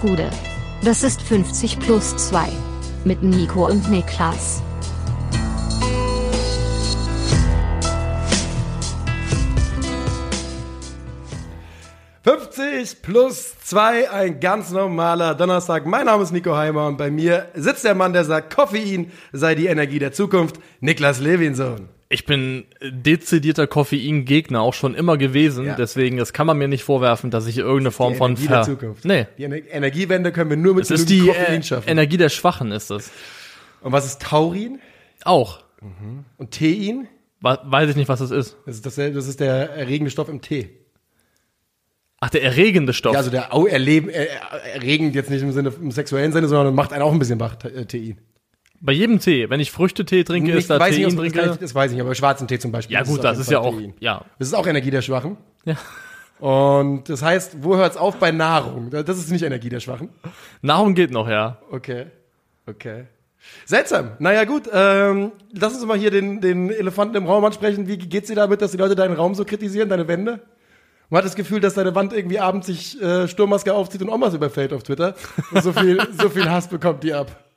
Gude. Das ist 50 plus 2. Mit Nico und Niklas. »50 plus 2, ein ganz normaler Donnerstag. Mein Name ist Nico Heimer und bei mir sitzt der Mann, der sagt, Koffein sei die Energie der Zukunft, Niklas Levinson. Ich bin dezidierter Koffeingegner auch schon immer gewesen, Ja. deswegen das kann man mir nicht vorwerfen, dass ich irgendeine Form von Energie der Zukunft. Nee, Die Ener Energiewende können wir nur mit es ist die Koffein äh, schaffen. Energie der Schwachen ist es. und was ist Taurin Auch. und Tein? Weiß ich nicht, was es ist. Das ist, dasselbe, das ist der erregende Stoff im Tee. Ach, der erregende Stoff. Ja, also der au erleben, äh, erregend jetzt nicht im Sinne im sexuellen Sinne, sondern macht einen auch ein bisschen wach, äh, Tein. Bei jedem Tee, wenn ich Früchtetee trinke, Nicht- ist da weiß Tein nicht, ob- drin. ich, das weiß ich nicht, aber schwarzen Tee zum Beispiel. Ja gut, das auf ist jeden ja Fall auch, Tein. ja. Das ist auch Energie der Schwachen. ja. Und das heißt, wo hört's auf bei Nahrung? Das ist nicht Energie der Schwachen. Nahrung geht noch, ja. Okay. Okay. Seltsam. Naja, gut. Ähm, lass uns mal hier den, den Elefanten im Raum ansprechen. Wie geht's dir damit, dass die Leute deinen Raum so kritisieren, deine Wände? Man hat das Gefühl, dass deine Wand irgendwie abends sich äh, Sturmmaske aufzieht und Omas überfällt auf Twitter. Und so viel, so viel Hass bekommt die ab.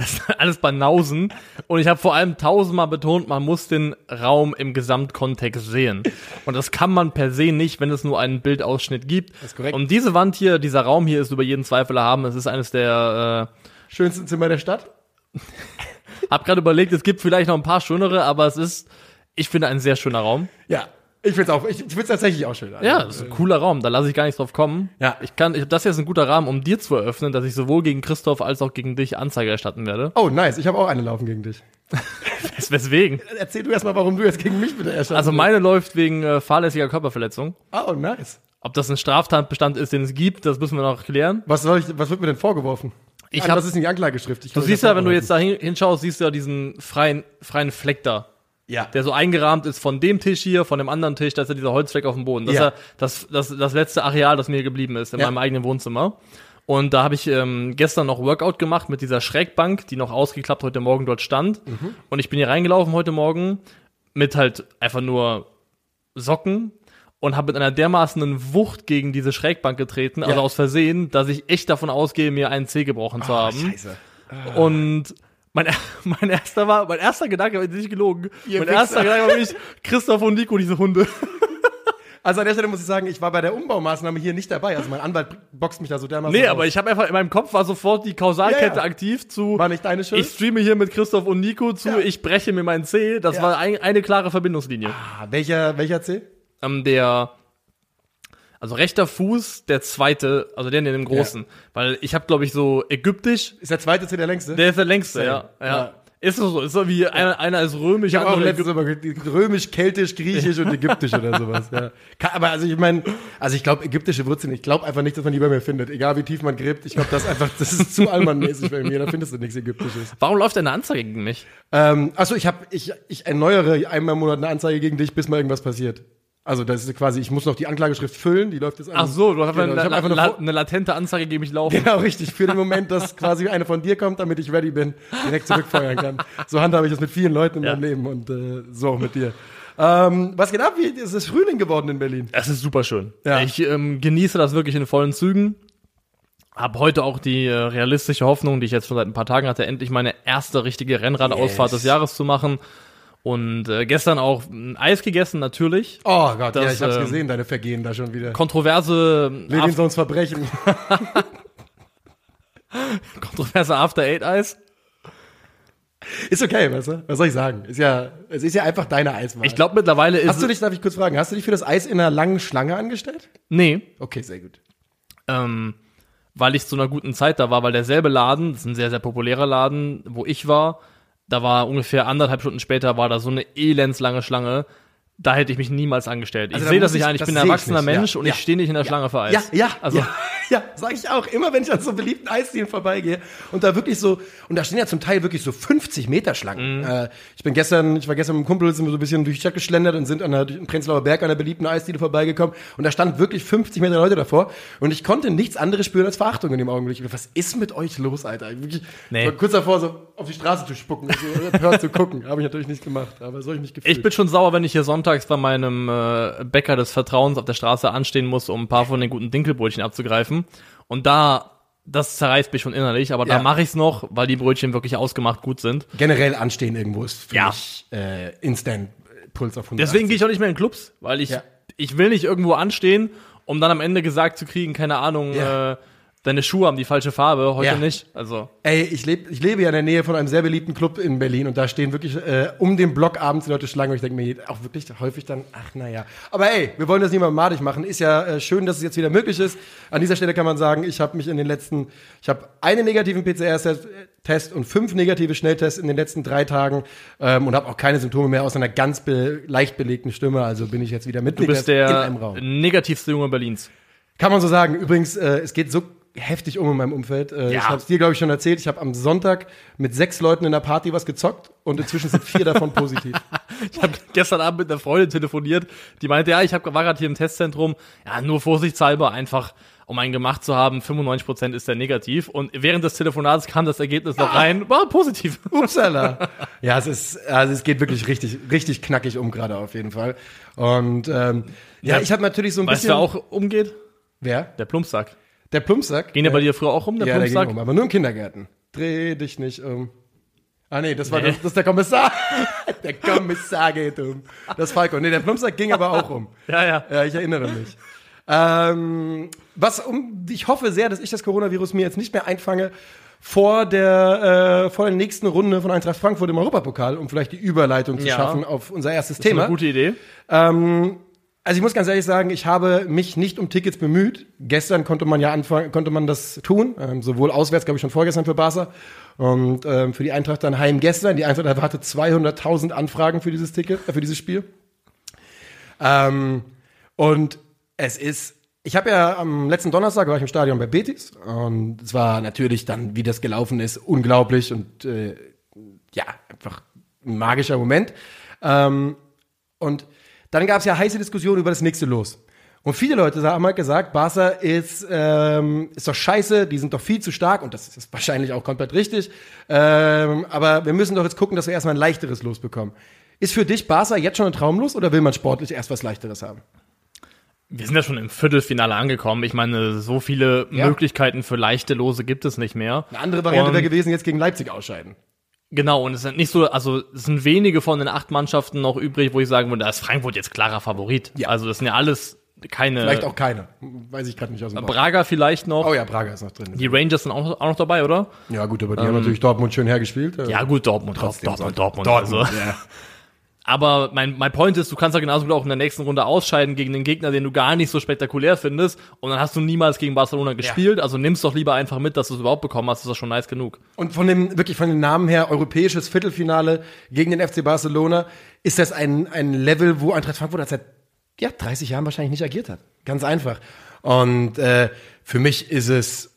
Das ist alles Banausen. Und ich habe vor allem tausendmal betont, man muss den Raum im Gesamtkontext sehen. Und das kann man per se nicht, wenn es nur einen Bildausschnitt gibt. ist korrekt. Und diese Wand hier, dieser Raum hier ist über jeden Zweifel erhaben. Es ist eines der, Schönsten Zimmer der Stadt. äh, hab gerade überlegt, es gibt vielleicht noch ein paar schönere, aber es ist, ich finde, ein sehr schöner Raum. Ja. Ich find's auch, ich find's tatsächlich auch schön. Also, Ja, das ist ein cooler Raum, da lasse ich gar nicht drauf kommen. Ja. Ich kann, ich, das hier ist ein guter Rahmen, um dir zu eröffnen, dass ich sowohl gegen Christoph als auch gegen dich Anzeige erstatten werde. Oh, nice. Ich habe auch eine laufen gegen dich. Wes- Weswegen? Erzähl du erstmal, warum du jetzt gegen mich bitte erst. Also meine läuft wegen äh, fahrlässiger Körperverletzung. Oh, nice. Ob das ein Straftatbestand ist, den es gibt, das müssen wir noch klären. Was soll ich, was wird mir denn vorgeworfen? Ich An hab- was ist denn die Anklageschrift? Ich Du siehst ja, wenn du jetzt da hin, hinschaust, siehst du ja diesen freien, freien Fleck da. Ja. Der so eingerahmt ist von dem Tisch hier, von dem anderen Tisch, da ist ja dieser Holzfleck auf dem Boden. Das Ja. ist ja das, das, das letzte Areal, das mir geblieben ist, in Ja. meinem eigenen Wohnzimmer. Und da habe ich ähm, gestern noch Workout gemacht mit dieser Schrägbank, die noch ausgeklappt heute Morgen dort stand. Mhm. Und ich bin hier reingelaufen heute Morgen mit halt einfach nur Socken und habe mit einer dermaßenen Wucht gegen diese Schrägbank getreten, also Ja. aus Versehen, dass ich echt davon ausgehe, mir einen Zeh gebrochen zu Ah, haben. Scheiße. Und mein, mein erster war, mein erster Gedanke, war nicht gelogen. Ihr mein Wichser. erster Gedanke war wirklich Christoph und Nico, diese Hunde. Also an der Stelle muss ich sagen, ich war bei der Umbaumaßnahme hier nicht dabei. Also mein Anwalt boxt mich da so dermaßen Nee, raus. aber ich habe einfach in meinem Kopf war sofort die Kausalkette Ja, ja. aktiv zu. War nicht deine Schuld? Ich streame hier mit Christoph und Nico zu, Ja. ich breche mir meinen Zeh. Das war ein, eine klare Verbindungslinie. Ah, welcher, welcher C? Ähm, der, also rechter Fuß, der zweite, also der in dem großen. Weil ich habe, glaube ich, so ägyptisch, Ist der zweite C der längste? der ist der längste, ja. ja. Ja. Ist so, ist so wie einer, einer ist römisch, ich habe auch letztens römisch, keltisch, griechisch und ägyptisch oder sowas. Ja. Aber also ich meine, also ich glaube ägyptische Wurzeln, ich glaube einfach nicht, dass man die bei mir findet. Egal wie tief man gräbt, ich glaube, das ist einfach, das ist zu allmannmäßig bei mir, da findest du nichts Ägyptisches. Warum läuft eine Anzeige gegen mich? Ähm, achso, ich habe, ich, ich erneuere einmal im Monat eine Anzeige gegen dich, bis mal irgendwas passiert. Also das ist quasi, ich muss noch die Anklageschrift füllen, die läuft jetzt an. Ach so, du hast Genau, einfach ich eine, einfach eine eine latente Anzeige gegen mich laufen. Genau, richtig. Für den Moment, dass quasi eine von dir kommt, damit ich ready bin, direkt zurückfeuern kann. So handhabe ich das mit vielen Leuten in Ja. meinem Leben und äh, so auch mit dir. Ähm, was geht ab? Wie ist es Frühling geworden in Berlin? Es ist super schön. Ja. Ich ähm, genieße das wirklich in vollen Zügen. Hab heute auch die äh, realistische Hoffnung, die ich jetzt schon seit ein paar Tagen hatte, endlich meine erste richtige Rennradausfahrt Yes. des Jahres zu machen. Und äh, gestern auch ein Eis gegessen, natürlich. Oh Gott, ja, Das, ich hab's ähm, gesehen, deine Vergehen da schon wieder. Kontroverse, Levinsons Verbrechen. kontroverse After Eight Eis. ist okay, weißt du? Was soll ich sagen? Ist ja, es ist ja einfach deine Eiswahl. Ich glaube mittlerweile ist Hast du dich, darf ich kurz fragen, hast du dich für das Eis in einer langen Schlange angestellt? nee, Okay, sehr gut. ähm, weil ich zu einer guten Zeit da war, weil derselbe Laden, das ist ein sehr, sehr populärer Laden, wo ich war, da war ungefähr anderthalb Stunden später, war da so eine elendslange Schlange. Da hätte ich mich niemals angestellt. Also ich sehe das nicht ich- ein, ich bin ein erwachsener nicht, ja. Mensch und Ja. ich stehe nicht in der Schlange für Eis. Ja, ja, Also, ja, ja, sag ich auch. Immer wenn ich an so beliebten Eisdielen vorbeigehe und da wirklich so, und da stehen ja zum Teil wirklich so 50 Meter Schlangen. Mhm. Äh, ich bin gestern, ich war gestern mit einem Kumpel, sind wir so ein bisschen durch die Stadt geschlendert und sind an der Prenzlauer Berg an der beliebten Eisdiele vorbeigekommen und da stand wirklich 50 Meter Leute davor und ich konnte nichts anderes spüren als Verachtung in dem Augenblick. Was ist mit euch los, Alter? Ich Wirklich, Nee. kurz davor, so auf die Straße zu spucken, so, hört zu gucken. Habe ich natürlich nicht gemacht, aber so ich mich gefühlt. ich bin schon sauer, wenn ich hier sonntags bei meinem äh, Bäcker des Vertrauens auf der Straße anstehen muss, um ein paar von den guten Dinkelbrötchen abzugreifen. Und da das zerreißt mich schon innerlich, aber Ja. da mache ich's noch, weil die Brötchen wirklich ausgemacht gut sind. Generell anstehen irgendwo ist für Ja. mich äh, Instant Puls auf 100. Deswegen gehe ich auch nicht mehr in Clubs, weil ich, Ja. ich will nicht irgendwo anstehen, um dann am Ende gesagt zu kriegen, keine Ahnung, äh, deine Schuhe haben die falsche Farbe, heute Ja. nicht. Also, Ey, ich, leb, ich lebe ja in der Nähe von einem sehr beliebten Club in Berlin und da stehen wirklich äh, um den Block abends die Leute Schlange und ich denke mir auch wirklich häufig dann, ach naja. Aber ey, wir wollen das niemandem madig machen. Ist ja äh, schön, dass es jetzt wieder möglich ist. An dieser Stelle kann man sagen, ich habe mich in den letzten, ich habe einen negativen PCR-Test und fünf negative Schnelltests in den letzten drei Tagen ähm, und habe auch keine Symptome mehr außer einer ganz be leicht belegten Stimme. Also bin ich jetzt wieder mit du bist der negativste Junge Berlins. Kann man so sagen. Übrigens, äh, es geht so heftig um in meinem Umfeld. Äh, Ja. Ich habe es dir, glaube ich, schon erzählt. Ich habe am Sonntag mit sechs Leuten in der Party was gezockt und inzwischen sind vier davon positiv. Ich habe gestern Abend mit einer Freundin telefoniert, die meinte, ja, ich hab, war gerade hier im Testzentrum, ja, nur vorsichtshalber einfach, um einen gemacht zu haben, 95% ist der negativ. Und während des Telefonats kam das Ergebnis noch rein, war positiv. Upsala. ja, es ist, also es geht wirklich richtig, richtig knackig um gerade auf jeden Fall. Und ähm, ja, Ja. ich habe natürlich so ein Weißt du, bisschen. wer auch umgeht? Wer? Der Plumpsack. Der Plumpsack. Ging der bei dir früher auch um, der ja, der Plumpsack? ging um, aber nur im Kindergarten. Dreh dich nicht um. Ah nee, das war Nee. das, das ist der Kommissar. der Kommissar geht um. Das ist Falco. Nee, der Plumpsack ging aber auch um. Ja, ja. Ja, ich erinnere mich. Ähm, was um, ich hoffe sehr, dass ich das Coronavirus mir jetzt nicht mehr einfange vor der, äh, vor der nächsten Runde von Eintracht Frankfurt im Europapokal, um vielleicht die Überleitung zu Ja. schaffen auf unser erstes Das ist Thema. eine gute Idee. Ähm, also ich muss ganz ehrlich sagen, ich habe mich nicht um Tickets bemüht. Gestern konnte man ja anfangen, konnte man das tun, ähm, sowohl auswärts, glaube ich, schon vorgestern für Barca und ähm, für die Eintracht dann heim gestern. Die Eintracht erwartet 200.000 Anfragen für dieses Ticket, äh, für dieses Spiel. Ähm, und es ist, ich habe ja am letzten Donnerstag war ich im Stadion bei Betis und es war natürlich dann, wie das gelaufen ist, unglaublich und äh, ja, einfach ein magischer Moment. Ähm, und dann gab es ja heiße Diskussionen über das nächste Los. Und viele Leute haben halt gesagt, Barca ist, ähm, ist doch scheiße, die sind doch viel zu stark und das ist wahrscheinlich auch komplett richtig. Ähm, aber wir müssen doch jetzt gucken, dass wir erstmal ein leichteres Los bekommen. Ist für dich Barca jetzt schon ein Traumlos oder will man sportlich erst was leichteres haben? Wir sind ja schon im Viertelfinale angekommen. Ich meine, so viele Ja. Möglichkeiten für leichte Lose gibt es nicht mehr. Eine andere Variante Und- wäre gewesen, jetzt gegen Leipzig ausscheiden. Genau, und es sind nicht so, also es sind wenige von den acht Mannschaften noch übrig, wo ich sagen würde, da ist Frankfurt jetzt klarer Favorit. Ja. Also das sind ja alles keine. Vielleicht auch keine. Weiß ich gerade nicht aus dem Bauch. Braga vielleicht noch. Oh ja, Braga ist noch drin. Die Rangers sind auch, auch noch dabei, oder? Ja gut, aber die haben natürlich Dortmund schön hergespielt. Ja gut, Dortmund, Dortmund. Dortmund, Dortmund, Also. ja. Aber mein, mein Point ist, du kannst ja genauso gut auch in der nächsten Runde ausscheiden gegen den Gegner, den du gar nicht so spektakulär findest. Und dann hast du niemals gegen Barcelona gespielt. Also nimm's doch lieber einfach mit, dass du es überhaupt bekommen hast. Das ist doch schon nice genug. Und von dem, wirklich von den Namen her, europäisches Viertelfinale gegen den FC Barcelona, ist das ein, ein Level, wo Eintracht Frankfurt seit ja, 30 Jahren wahrscheinlich nicht agiert hat. Ganz einfach. Und äh, für mich ist es,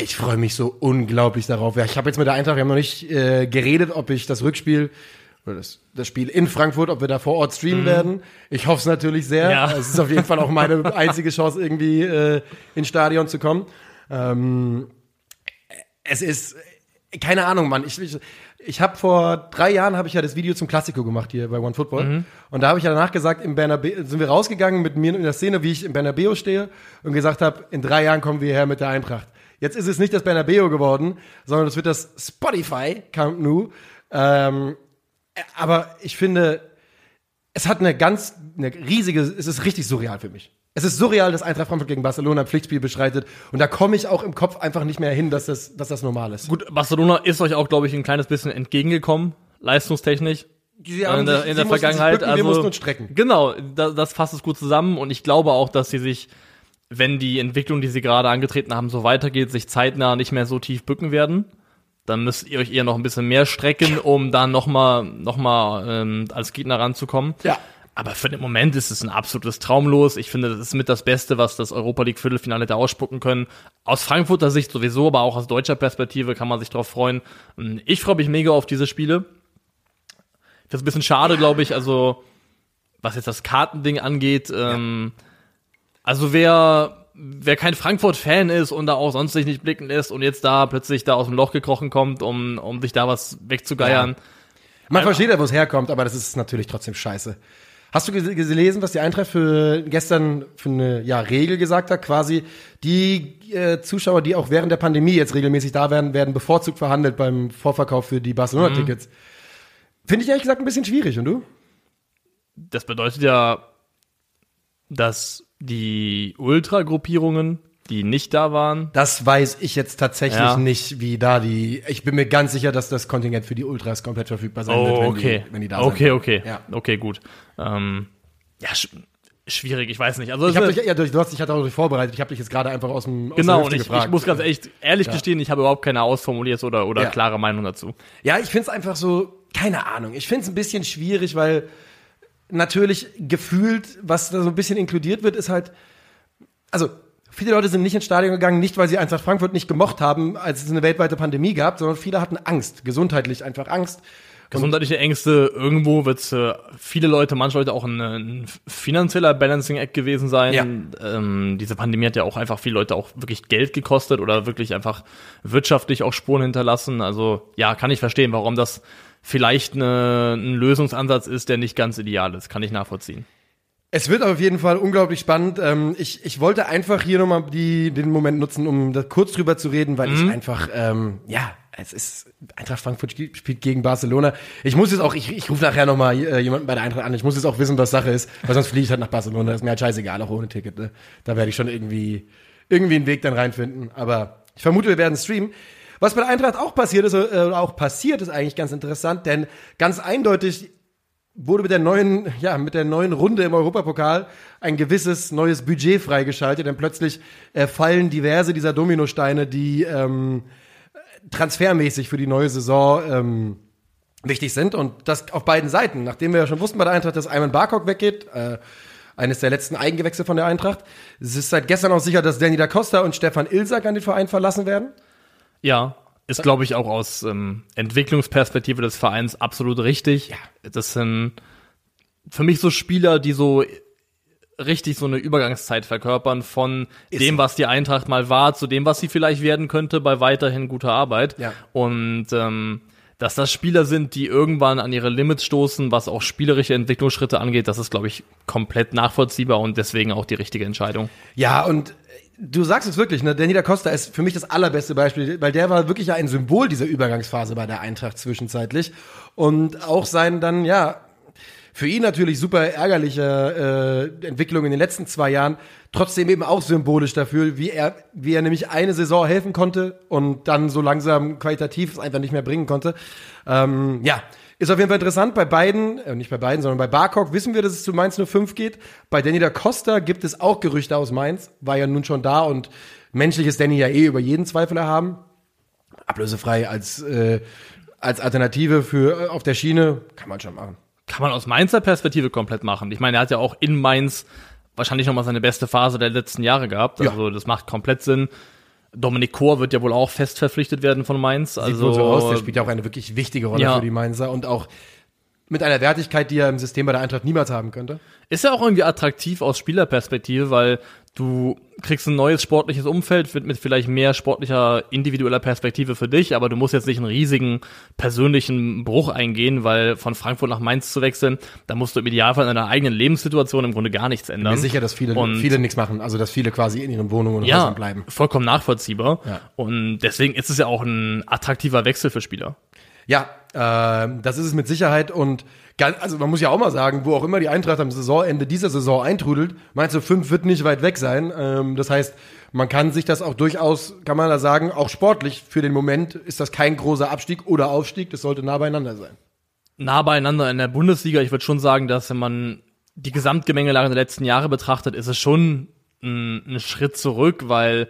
ich freue mich so unglaublich darauf. Ja, ich habe jetzt mit der Eintracht, wir haben noch nicht äh, geredet, ob ich das Rückspiel das, das Spiel in Frankfurt, ob wir da vor Ort streamen werden. Ich hoffe es natürlich sehr. Ja. Es ist auf jeden Fall auch meine einzige Chance, irgendwie äh, ins Stadion zu kommen. Ähm, es ist keine Ahnung, Mann. Ich, ich, ich habe vor drei Jahren habe ich ja das Video zum Klassiko gemacht hier bei One Football und da habe ich ja danach gesagt, im Bernabeu sind wir rausgegangen mit mir in der Szene, wie ich im Bernabeu stehe und gesagt habe, in drei Jahren kommen wir her mit der Eintracht. Jetzt ist es nicht das Bernabeu geworden, sondern es wird das Spotify Camp Nou. Ähm, aber ich finde, es hat eine ganz, eine riesige, es ist richtig surreal für mich. Es ist surreal, dass Eintracht Frankfurt gegen Barcelona ein Pflichtspiel beschreitet. Und da komme ich auch im Kopf einfach nicht mehr hin, dass das, dass das normal ist. Gut, Barcelona ist euch auch, glaube ich, ein kleines bisschen entgegengekommen, leistungstechnisch. Sie in der, sich- in der Vergangenheit. bücken, also, wir mussten uns strecken. Genau, da, das fasst es gut zusammen und ich glaube auch, dass sie sich, wenn die Entwicklung, die sie gerade angetreten haben, so weitergeht, sich zeitnah nicht mehr so tief bücken werden. Dann müsst ihr euch eher noch ein bisschen mehr strecken, um dann nochmal noch mal, ähm, als Gegner ranzukommen. Ja. Aber für den Moment ist es ein absolutes Traumlos. Ich finde, das ist mit das Beste, was das Europa League Viertelfinale da ausspucken können. Aus Frankfurter Sicht sowieso, aber auch aus deutscher Perspektive kann man sich darauf freuen. Ich freue mich mega auf diese Spiele. Das ist ein bisschen schade, glaube ich, also was jetzt das Kartending angeht. Ähm, Also wer, wer kein Frankfurt-Fan ist und da auch sonst sich nicht blicken lässt und jetzt da plötzlich da aus dem Loch gekrochen kommt, um, um sich da was wegzugeiern. Man versteht ja, wo es herkommt, aber das ist natürlich trotzdem scheiße. Hast du gelesen, was die Eintracht für gestern für eine ja, Regel gesagt hat? Quasi die äh, Zuschauer, die auch während der Pandemie jetzt regelmäßig da werden, werden bevorzugt verhandelt beim Vorverkauf für die Barcelona-Tickets. Finde ich ehrlich gesagt ein bisschen schwierig. Und du? Das bedeutet ja, dass die Ultra-Gruppierungen, die nicht da waren, Das weiß ich jetzt tatsächlich Ja. nicht, wie da die. Ich bin mir ganz sicher, dass das Kontingent für die Ultras komplett verfügbar sein wird, Oh, wenn, okay. die, wenn die da okay, sind. okay. Ja. Okay, gut. Ähm, ja, sch schwierig, ich weiß nicht. Also Ich habe es- dich, ja, du hast dich ja darauf vorbereitet. Ich habe dich jetzt gerade einfach aus dem aus genau, der und ich, gefragt. ich muss ganz ehrlich, ehrlich Ja. gestehen, ich habe überhaupt keine ausformulierte oder, oder Ja. klare Meinung dazu. Ja, ich finde es einfach so, keine Ahnung. Ich finde es ein bisschen schwierig, weil natürlich gefühlt, was da so ein bisschen inkludiert wird, ist halt, also viele Leute sind nicht ins Stadion gegangen, nicht weil sie Eintracht Frankfurt nicht gemocht haben, als es eine weltweite Pandemie gab, sondern viele hatten Angst, gesundheitlich einfach Angst. Gesundheitliche Ängste, irgendwo wird für viele Leute, manche Leute auch ein, ein finanzieller Balancing Act gewesen sein. Ja. Ähm, diese Pandemie hat ja auch einfach viele Leute auch wirklich Geld gekostet oder wirklich einfach wirtschaftlich auch Spuren hinterlassen. Also ja, kann ich verstehen, warum das vielleicht eine, ein Lösungsansatz ist, der nicht ganz ideal ist. Kann ich nachvollziehen. Es wird auf jeden Fall unglaublich spannend. Ähm, ich, ich wollte einfach hier nochmal die, den Moment nutzen, um da kurz drüber zu reden, weil ich einfach, ähm, ja, es ist, Eintracht Frankfurt spielt, gegen Barcelona. Ich muss jetzt auch, ich, ich rufe nachher nochmal äh, jemanden bei der Eintracht an. Ich muss jetzt auch wissen, was Sache ist, weil sonst fliege ich halt nach Barcelona. ist mir halt scheißegal, auch ohne Ticket. Ne? Da werde ich schon irgendwie, irgendwie einen Weg dann reinfinden. Aber ich vermute, wir werden streamen. Was bei der Eintracht auch passiert ist, äh, auch passiert, ist eigentlich ganz interessant, denn ganz eindeutig wurde mit der neuen, ja, mit der neuen Runde im Europapokal ein gewisses neues Budget freigeschaltet, denn plötzlich äh, fallen diverse dieser Dominosteine, die ähm, transfermäßig für die neue Saison ähm, wichtig sind und das auf beiden Seiten. Nachdem wir ja schon wussten bei der Eintracht, dass Ayman Barkok weggeht, äh, eines der letzten Eigengewächse von der Eintracht. Es ist seit gestern auch sicher, dass Danny da Costa und Stefan Ilsak an den Verein verlassen werden. Ja, ist, glaube ich, auch aus ähm, Entwicklungsperspektive des Vereins absolut richtig. Ja. Das sind für mich so Spieler, die so richtig so eine Übergangszeit verkörpern von dem, was die Eintracht mal war, zu dem, was sie vielleicht werden könnte bei weiterhin guter Arbeit. Ja. Und ähm, dass das Spieler sind, die irgendwann an ihre Limits stoßen, was auch spielerische Entwicklungsschritte angeht, das ist, glaube ich, komplett nachvollziehbar und deswegen auch die richtige Entscheidung. Ja, und äh, du sagst es wirklich, ne? Danny da Costa ist für mich das allerbeste Beispiel, weil der war wirklich ja ein Symbol dieser Übergangsphase bei der Eintracht zwischenzeitlich. Und auch sein dann, ja, für ihn natürlich super ärgerliche äh, Entwicklung in den letzten zwei Jahren, trotzdem eben auch symbolisch dafür, wie er, wie er nämlich eine Saison helfen konnte und dann so langsam qualitativ es einfach nicht mehr bringen konnte. Ähm, ja, ist auf jeden Fall interessant. Bei beiden, äh, nicht bei beiden, sondern bei Barkok wissen wir, dass es zu Mainz 05 geht. Bei Danny da Costa gibt es auch Gerüchte aus Mainz, war ja nun schon da und menschlich ist Danny ja eh über jeden Zweifel erhaben. Ablösefrei als, äh, als Alternative für äh, auf der Schiene kann man schon machen. Kann man aus Mainzer Perspektive komplett machen. Ich meine, er hat ja auch in Mainz wahrscheinlich noch mal seine beste Phase der letzten Jahre gehabt. Ja. Also das macht komplett Sinn. Dominik Kor wird ja wohl auch fest verpflichtet werden von Mainz. Sieht Also so aus, der spielt ja auch eine wirklich wichtige Rolle Ja. für die Mainzer und auch mit einer Wertigkeit, die er im System bei der Eintracht niemals haben könnte. ist ja auch irgendwie attraktiv aus Spielerperspektive, weil du kriegst ein neues sportliches Umfeld mit, mit vielleicht mehr sportlicher individueller Perspektive für dich, aber du musst jetzt nicht einen riesigen persönlichen Bruch eingehen, weil von Frankfurt nach Mainz zu wechseln, da musst du im Idealfall in deiner eigenen Lebenssituation im Grunde gar nichts ändern. Mir ist sicher, dass viele, Und- viele nichts machen, also dass viele quasi in ihren Wohnungen und ja, Häusern bleiben. vollkommen nachvollziehbar. Ja. Und deswegen ist es ja auch ein attraktiver Wechsel für Spieler. Ja, ähm, das ist es mit Sicherheit und also man muss ja auch mal sagen, wo auch immer die Eintracht am Saisonende dieser Saison eintrudelt, meinst du, fünf wird nicht weit weg sein. Ähm, das heißt, man kann sich das auch durchaus, kann man da sagen, auch sportlich für den Moment ist das kein großer Abstieg oder Aufstieg, das sollte nah beieinander sein. Nah beieinander in der Bundesliga. Ich würde schon sagen, dass wenn man die Gesamtgemengelage der letzten Jahre betrachtet, ist es schon ein, ein Schritt zurück, weil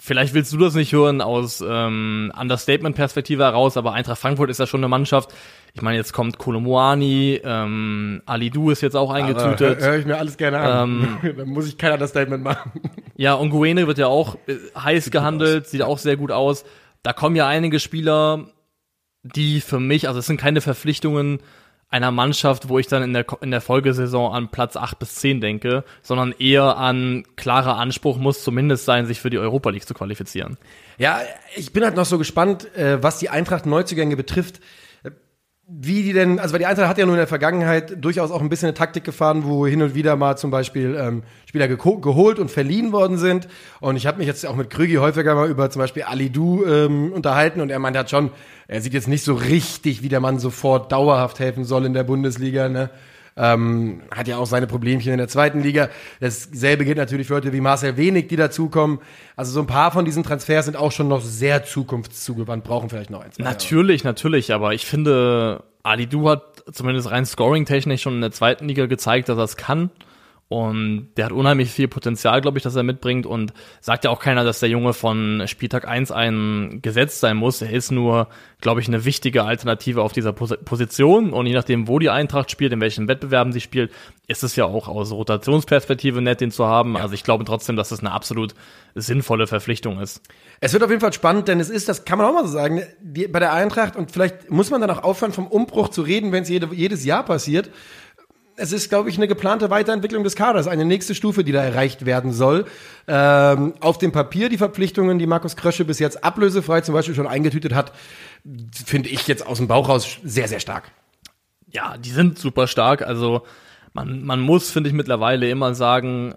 vielleicht willst du das nicht hören aus ähm, Understatement-Perspektive heraus, aber Eintracht Frankfurt ist ja schon eine Mannschaft. Ich meine, jetzt kommt Kolomoani, ähm, Ali Du ist jetzt auch eingetütet. Höre ich mir alles gerne an. Dann muss ich keiner das Statement machen. Ja, und Nguene wird ja auch äh, heiß gehandelt, sieht auch sehr gut aus. Da kommen ja einige Spieler, die für mich, also es sind keine Verpflichtungen einer Mannschaft, wo ich dann in der, in der Folgesaison an Platz 8 bis 10 denke, sondern eher an klarer Anspruch muss zumindest sein, sich für die Europa League zu qualifizieren. Ja, ich bin halt noch so gespannt, äh, was die Eintracht Neuzugänge betrifft. Wie die denn, also weil die Eintracht hat ja nur in der Vergangenheit durchaus auch ein bisschen eine Taktik gefahren, wo hin und wieder mal zum Beispiel ähm, Spieler geholt und verliehen worden sind. Und ich habe mich jetzt auch mit Krügi häufiger mal über zum Beispiel Ali Du ähm, unterhalten und er meint hat schon, er sieht jetzt nicht so richtig, wie der Mann sofort dauerhaft helfen soll in der Bundesliga. Ne? Ähm, hat ja auch seine Problemchen in der zweiten Liga. Dasselbe gilt natürlich für Leute wie Marcel Wenig, die dazukommen. Also so ein paar von diesen Transfers sind auch schon noch sehr zukunftszugewandt, brauchen vielleicht noch eins. Natürlich, natürlich, aber ich finde, Ali Du hat zumindest rein scoring-technisch schon in der zweiten Liga gezeigt, dass er es kann. Und der hat unheimlich viel Potenzial, glaube ich, dass er mitbringt. Und sagt ja auch keiner, dass der Junge von Spieltag 1 ein Gesetz sein muss. Er ist nur, glaube ich, eine wichtige Alternative auf dieser Pos Position. Und je nachdem, wo die Eintracht spielt, in welchen Wettbewerben sie spielt, ist es ja auch aus Rotationsperspektive nett, den zu haben. Also ich glaube trotzdem, dass es eine absolut sinnvolle Verpflichtung ist. Es wird auf jeden Fall spannend, denn es ist, das kann man auch mal so sagen, die, bei der Eintracht, und vielleicht muss man dann auch aufhören, vom Umbruch zu reden, wenn es jede, jedes Jahr passiert. Es ist, glaube ich, eine geplante Weiterentwicklung des Kaders, eine nächste Stufe, die da erreicht werden soll. Ähm, auf dem Papier die Verpflichtungen, die Markus Krösche bis jetzt ablösefrei zum Beispiel schon eingetütet hat, finde ich jetzt aus dem Bauch raus sehr, sehr stark. Ja, die sind super stark. Also man, man muss, finde ich, mittlerweile immer sagen,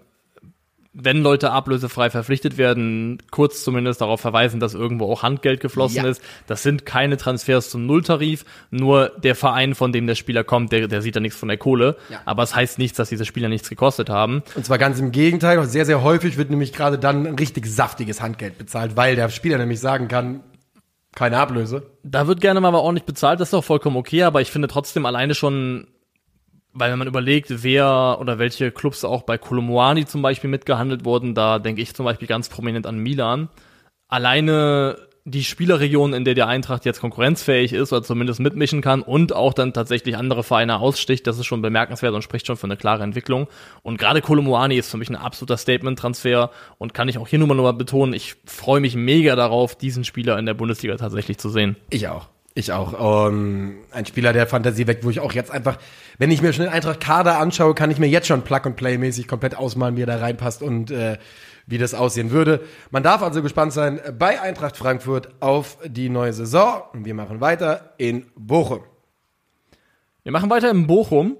wenn Leute ablösefrei verpflichtet werden, kurz zumindest darauf verweisen, dass irgendwo auch Handgeld geflossen Ja. ist. Das sind keine Transfers zum Nulltarif, nur der Verein, von dem der Spieler kommt, der, der sieht da nichts von der Kohle. Ja. Aber es heißt nichts, dass diese Spieler nichts gekostet haben. Und zwar ganz im Gegenteil, sehr, sehr häufig wird nämlich gerade dann ein richtig saftiges Handgeld bezahlt, weil der Spieler nämlich sagen kann, keine Ablöse. Da wird gerne mal ordentlich bezahlt, das ist auch vollkommen okay, aber ich finde trotzdem alleine schon, weil wenn man überlegt, wer oder welche Clubs auch bei Kolomoani zum Beispiel mitgehandelt wurden, da denke ich zum Beispiel ganz prominent an Milan. Alleine die Spielerregion, in der die Eintracht jetzt konkurrenzfähig ist oder zumindest mitmischen kann und auch dann tatsächlich andere Vereine aussticht, das ist schon bemerkenswert und spricht schon für eine klare Entwicklung. Und gerade Kolomoani ist für mich ein absoluter Statement-Transfer und kann ich auch hier nur mal, nur mal betonen, ich freue mich mega darauf, diesen Spieler in der Bundesliga tatsächlich zu sehen. Ich auch. Ich auch. Ähm, ein Spieler, der Fantasie weckt, wo ich auch jetzt einfach, wenn ich mir schon den Eintracht Kader anschaue, kann ich mir jetzt schon Plug-and-Play-mäßig komplett ausmalen, wie er da reinpasst und äh, wie das aussehen würde. Man darf also gespannt sein bei Eintracht Frankfurt auf die neue Saison. Und wir machen weiter in Bochum. Wir machen weiter in Bochum,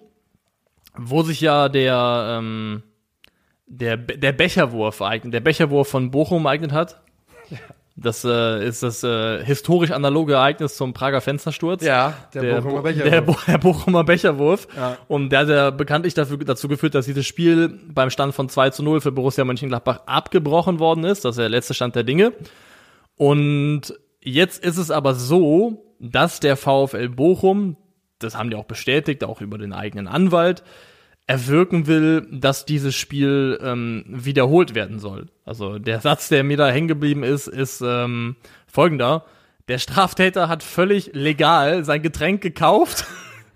wo sich ja der, ähm, der, Be- der Becherwurf ereignet, der Becherwurf von Bochum ereignet hat. Das äh, ist das äh, historisch analoge Ereignis zum Prager Fenstersturz. Ja, der, der, Bochumer Bo- Becherwurf. Der, Bo der Bochumer Becherwurf. Ja. Und der hat ja bekanntlich dafür, dazu geführt, dass dieses Spiel beim Stand von 2 zu 0 für Borussia Mönchengladbach abgebrochen worden ist. Das ist der letzte Stand der Dinge. Und jetzt ist es aber so, dass der VfL Bochum, das haben die auch bestätigt, auch über den eigenen Anwalt, erwirken will, dass dieses Spiel ähm, wiederholt werden soll. Also der Satz, der mir da hängen geblieben ist, ist ähm, folgender. Der Straftäter hat völlig legal sein Getränk gekauft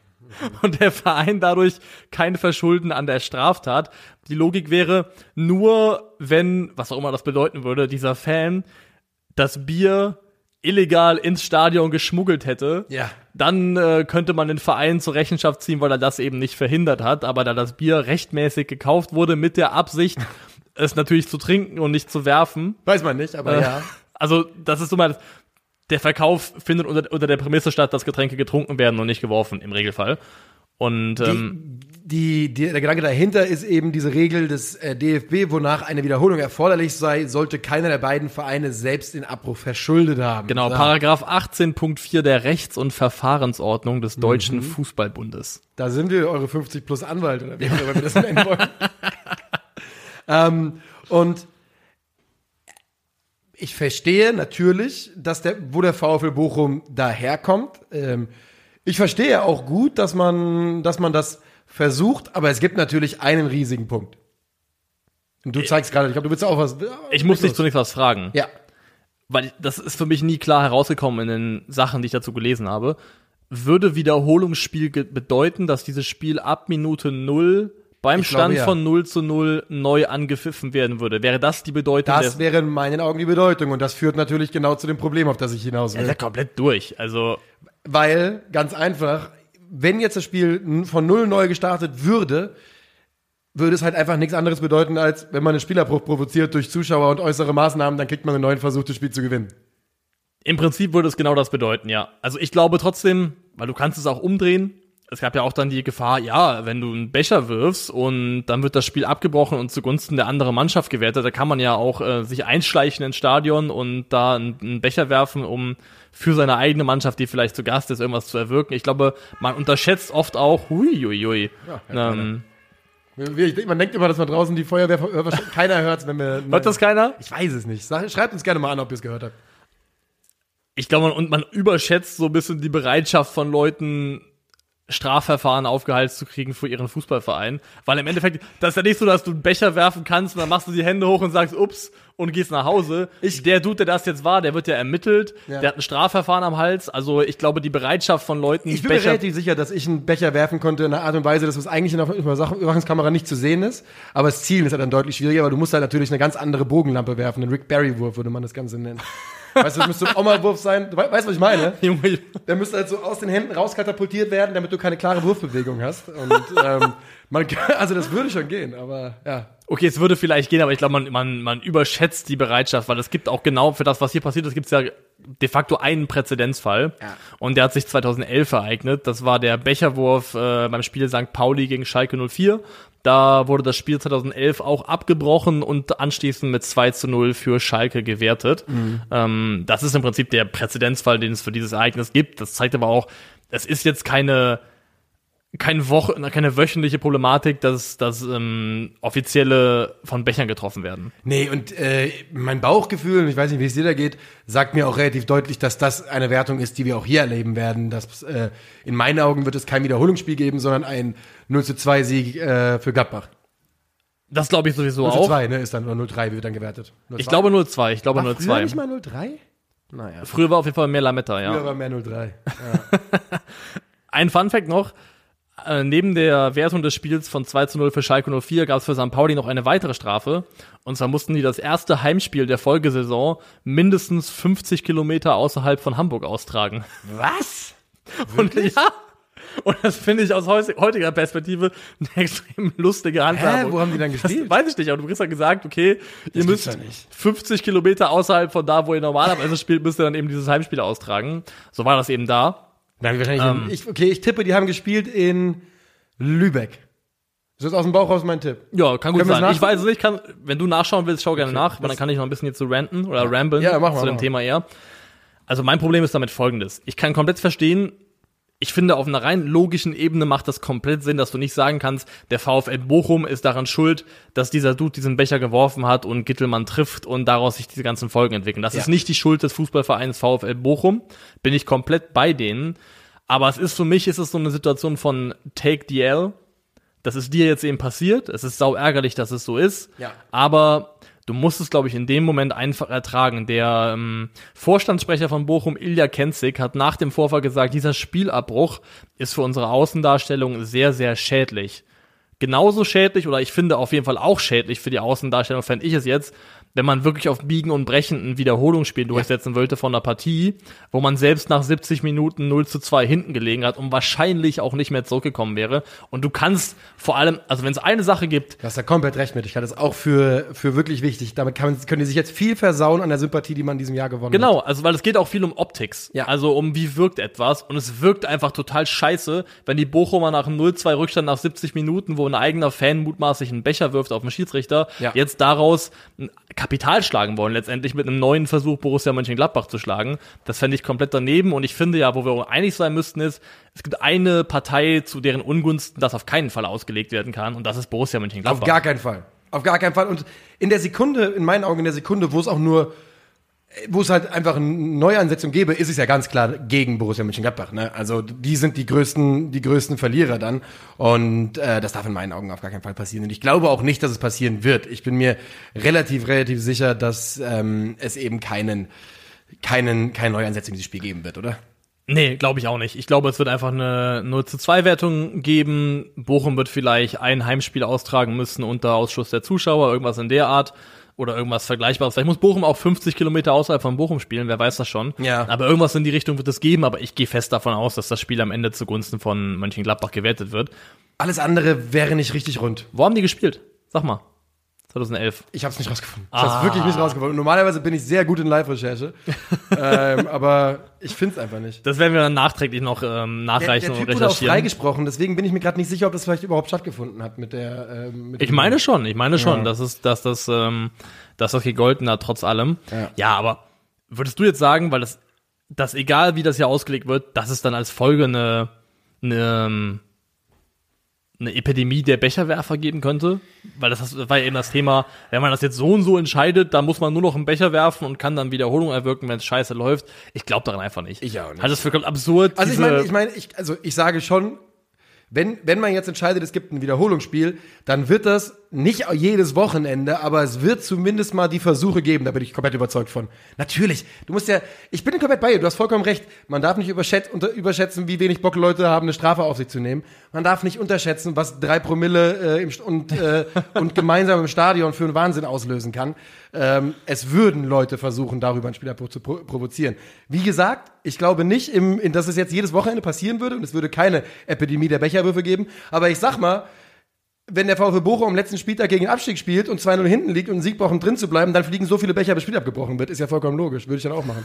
und der Verein dadurch kein Verschulden an der Straftat. Die Logik wäre, nur wenn, was auch immer das bedeuten würde, dieser Fan das Bier illegal ins Stadion geschmuggelt hätte, Ja. dann äh, könnte man den Verein zur Rechenschaft ziehen, weil er das eben nicht verhindert hat. Aber da das Bier rechtmäßig gekauft wurde mit der Absicht, es natürlich zu trinken und nicht zu werfen. Weiß man nicht, aber Äh, ja. Also das ist so mal, der Verkauf findet unter, unter der Prämisse statt, dass Getränke getrunken werden und nicht geworfen im Regelfall. Und ähm, Die, die, der Gedanke dahinter ist eben diese Regel des äh, DFB, wonach eine Wiederholung erforderlich sei, sollte keiner der beiden Vereine selbst den Abbruch verschuldet haben. genau, Ja. Paragraph 18.4 der Rechts- und Verfahrensordnung des Mhm. Deutschen Fußballbundes. Da sind wir eure 50 plus Anwalt oder wie immer wir das nennen wollen. ähm, und ich verstehe natürlich, dass der, wo der VfL Bochum daherkommt. Ähm, ich verstehe auch gut, dass man, dass man das versucht, aber es gibt natürlich einen riesigen Punkt. Und du zeigst gerade, ich glaube, du willst auch was. Ich muss dich zunächst was fragen. Ja. weil das ist für mich nie klar herausgekommen in den Sachen, die ich dazu gelesen habe. Würde Wiederholungsspiel bedeuten, dass dieses Spiel ab Minute null beim Ich glaube, Stand ja. von 0 zu 0 neu angepfiffen werden würde? Wäre das die Bedeutung Das wäre in meinen Augen die Bedeutung und das führt natürlich genau zu dem Problem, auf das ich hinaus will. ja, komplett durch. Also Weil, ganz einfach, wenn jetzt das Spiel von null neu gestartet würde, würde es halt einfach nichts anderes bedeuten, als wenn man einen Spielerbruch provoziert durch Zuschauer und äußere Maßnahmen, dann kriegt man einen neuen Versuch, das Spiel zu gewinnen. im Prinzip würde es genau das bedeuten, ja. Also ich glaube trotzdem, weil du kannst es auch umdrehen. Es gab ja auch dann die Gefahr, ja, wenn du einen Becher wirfst und dann wird das Spiel abgebrochen und zugunsten der anderen Mannschaft gewertet, da kann man ja auch äh, sich einschleichen ins Stadion und da einen, einen Becher werfen, um für seine eigene Mannschaft, die vielleicht zu Gast ist, irgendwas zu erwirken. Ich glaube, man unterschätzt oft auch, hui, hui, hui. Ja, ähm, Man denkt immer, dass man draußen die Feuerwehr, äh, keiner hört wenn wir. hört das keiner? Ich weiß es nicht. Schreibt uns gerne mal an, ob ihr es gehört habt. Ich glaube, man, und man überschätzt so ein bisschen die Bereitschaft von Leuten, Strafverfahren aufgehalten zu kriegen für ihren Fußballverein. Weil im Endeffekt, das ist ja nicht so, dass du einen Becher werfen kannst und dann machst du die Hände hoch und sagst, ups, und gehst nach Hause. Ich- der Dude, der das jetzt war, der wird ja ermittelt, Ja. der hat ein Strafverfahren am Hals. Also ich glaube, die Bereitschaft von Leuten, Ich bin mir relativ sicher, dass ich einen Becher werfen konnte in einer Art und Weise, dass es eigentlich in der Überwach- Überwachungskamera nicht zu sehen ist. Aber das Zielen ist halt dann deutlich schwieriger, weil du musst halt natürlich eine ganz andere Bogenlampe werfen. Einen Rick Barry-Wurf würde man das Ganze nennen. Weißt du, das müsste ein Oma-Wurf sein. Du wei- weißt, was ich meine? Junge, Der müsste halt so aus den Händen rauskatapultiert werden, damit du keine klare Wurfbewegung hast. Und ähm, man also das würde schon gehen, aber ja. Okay, es würde vielleicht gehen, aber ich glaube, man, man, man überschätzt die Bereitschaft, weil es gibt auch genau für das, was hier passiert ist, gibt es ja de facto einen Präzedenzfall. Ja. Und der hat sich 2011 ereignet. Das war der Becherwurf äh, beim Spiel St. Pauli gegen Schalke 04. Da wurde das Spiel 2011 auch abgebrochen und anschließend mit 2 zu 0 für Schalke gewertet. Ähm, das ist im Prinzip der Präzedenzfall, den es für dieses Ereignis gibt. Das zeigt aber auch, es ist jetzt keine keine Woche, keine wöchentliche Problematik, dass, dass ähm, Offizielle von Bechern getroffen werden. Nee, und äh, mein Bauchgefühl, und ich weiß nicht, wie es dir da geht, sagt mir auch relativ deutlich, dass das eine Wertung ist, die wir auch hier erleben werden. Dass, äh, in meinen Augen wird es kein Wiederholungsspiel geben, sondern ein 0 zu 2 Sieg äh, für Gladbach. Das glaube ich sowieso 0 zu auch. 2, ne, ist dann, oder 0 3 wird dann gewertet. 0 Ich glaube 0-2, ich glaube War früher 0-2. nicht mal 0 3? Naja, Früher war auf jeden Fall mehr Lametta, früher ja. war mehr 0 3. Ein Funfact noch. Äh, neben der Wertung des Spiels von 2 zu 0 für Schalke 04 gab es für St. Pauli noch eine weitere Strafe. Und zwar mussten die das erste Heimspiel der Folgesaison mindestens 50 Kilometer außerhalb von Hamburg austragen. Was? Und ja, und das finde ich aus heutiger Perspektive eine extrem lustige Handhabung. wo haben die dann gespielt? Das weiß ich nicht, aber du kriegst ja gesagt, okay, ihr gibt's müsst ja nicht. 50 Kilometer außerhalb von da, wo ihr normalerweise spielt, müsst ihr dann eben dieses Heimspiel austragen. So war das eben da. Nein, wahrscheinlich. Ähm. in, ich, okay, ich tippe, die haben gespielt in Lübeck. Das ist aus dem Bauch raus mein Tipp. Ja, kann gut Können sein. Ich weiß es nicht, kann, wenn du nachschauen willst, schau gerne nach, weil dann kann ich noch ein bisschen jetzt so ranten oder ramblen Ja, mach mal, zu dem mach mal. Thema eher. Also mein Problem ist damit folgendes. Ich kann komplett verstehen, ich finde, auf einer rein logischen Ebene macht das komplett Sinn, dass du nicht sagen kannst, der VfL Bochum ist daran schuld, dass dieser Dude diesen Becher geworfen hat und Gittelmann trifft und daraus sich diese ganzen Folgen entwickeln. Das Ja. ist nicht die Schuld des Fußballvereins VfL Bochum. Bin ich komplett bei denen. Aber es ist für mich, ist es so eine Situation von Take the L. Das ist dir jetzt eben passiert. Es ist sau ärgerlich, dass es so ist. Ja. Aber du musst es, glaube ich, in dem Moment einfach ertragen. Der ähm, Vorstandssprecher von Bochum, Ilja Kenzig, hat nach dem Vorfall gesagt, dieser Spielabbruch ist für unsere Außendarstellung sehr, sehr schädlich. Genauso schädlich oder ich finde auf jeden Fall auch schädlich für die Außendarstellung, fände ich es jetzt, wenn man wirklich auf Biegen und Brechen ein Wiederholungsspiel durchsetzen wollte von einer Partie, wo man selbst nach 70 Minuten 0 zu 2 hinten gelegen hat und wahrscheinlich auch nicht mehr zurückgekommen wäre. Und du kannst vor allem, also wenn es eine Sache gibt, Du hast da komplett recht mit. Ich halte es auch für, für wirklich wichtig. Damit kann, man- können die sich jetzt viel versauen an der Sympathie, die man in diesem Jahr gewonnen hat. Genau, also weil es geht auch viel um Optics. Ja. Also um wie wirkt etwas. Und es wirkt einfach total scheiße, wenn die Bochumer nach einem 0-2 Rückstand nach 70 Minuten, wo ein eigener Fan mutmaßlich einen Becher wirft auf den Schiedsrichter, Ja. jetzt daraus Kapital schlagen wollen, letztendlich mit einem neuen Versuch Borussia Mönchengladbach zu schlagen. Das fände ich komplett daneben. Und ich finde ja, wo wir einig sein müssten, ist, es gibt eine Partei, zu deren Ungunsten das auf keinen Fall ausgelegt werden kann. Und das ist Borussia Mönchengladbach. Auf gar keinen Fall. Auf gar keinen Fall. Und in der Sekunde, in meinen Augen in der Sekunde, wo es auch nur, wo es halt einfach eine Neuansetzung gäbe, ist es ja ganz klar gegen Borussia Mönchengladbach. Ne? Also die sind die größten, die größten Verlierer dann. Und äh, das darf in meinen Augen auf gar keinen Fall passieren. Und ich glaube auch nicht, dass es passieren wird. Ich bin mir relativ, relativ sicher, dass ähm, es eben keinen, keinen, keine Neuansetzung in dieses Spiel geben wird, oder? Nee, glaube ich auch nicht. Ich glaube, es wird einfach eine 0 zu 2 Wertung geben. Bochum wird vielleicht ein Heimspiel austragen müssen unter Ausschuss der Zuschauer, irgendwas in der Art. Oder irgendwas Vergleichbares. Vielleicht muss Bochum auch 50 Kilometer außerhalb von Bochum spielen, wer weiß das schon. Ja. Aber irgendwas in die Richtung wird es geben, aber ich gehe fest davon aus, dass das Spiel am Ende zugunsten von Mönchengladbach gewertet wird. Alles andere wäre nicht richtig rund. Wo haben die gespielt? Sag mal. 2011. Ich habe es nicht rausgefunden. Ich habe es wirklich nicht rausgefunden. Normalerweise bin ich sehr gut in Live-Recherche, ähm, aber ich finde es einfach nicht. Das werden wir dann nachträglich noch ähm, Der, nachreichen der Typ und wurde auch recherchieren. freigesprochen, deswegen bin ich mir gerade nicht sicher, ob das vielleicht überhaupt stattgefunden hat mit der. Ähm, mit Ich meine schon, ich meine schon, Ja. dass es, dass das, ähm, dass das gegolten hat, trotz allem. Ja. ja, aber würdest du jetzt sagen, weil das, das egal wie das hier ausgelegt wird, dass es dann als Folge eine, eine, ähm, eine Epidemie der Becherwerfer geben könnte? Weil das, das war ja eben das Thema, wenn man das jetzt so und so entscheidet, dann muss man nur noch einen Becher werfen und kann dann Wiederholung erwirken, wenn es scheiße läuft. Ich glaube daran einfach nicht. Ich auch nicht. Halt das für absurd. Also ich meine, ich meine, ich, also ich sage schon, wenn, wenn man jetzt entscheidet, es gibt ein Wiederholungsspiel, dann wird das nicht jedes Wochenende, aber es wird zumindest mal die Versuche geben, da bin ich komplett überzeugt von. Natürlich, du musst ja, ich bin komplett bei dir, du hast vollkommen recht, man darf nicht überschätzen, wie wenig Bock Leute haben, eine Strafe auf sich zu nehmen. Man darf nicht unterschätzen, was drei Promille äh, im, und, äh, und gemeinsam im Stadion für einen Wahnsinn auslösen kann. Ähm, es würden Leute versuchen, darüber einen Spielabbruch zu pro provozieren. Wie gesagt, ich glaube nicht, im, in, dass es jetzt jedes Wochenende passieren würde und es würde keine Epidemie der Becherwürfe geben. Aber ich sag mal, wenn der VfB Bochum am letzten Spieltag gegen den Abstieg spielt und 2-0 hinten liegt und einen Sieg braucht, um drin zu bleiben, dann fliegen so viele Becher, bis das Spiel abgebrochen wird. Ist ja vollkommen logisch. Würde ich dann auch machen.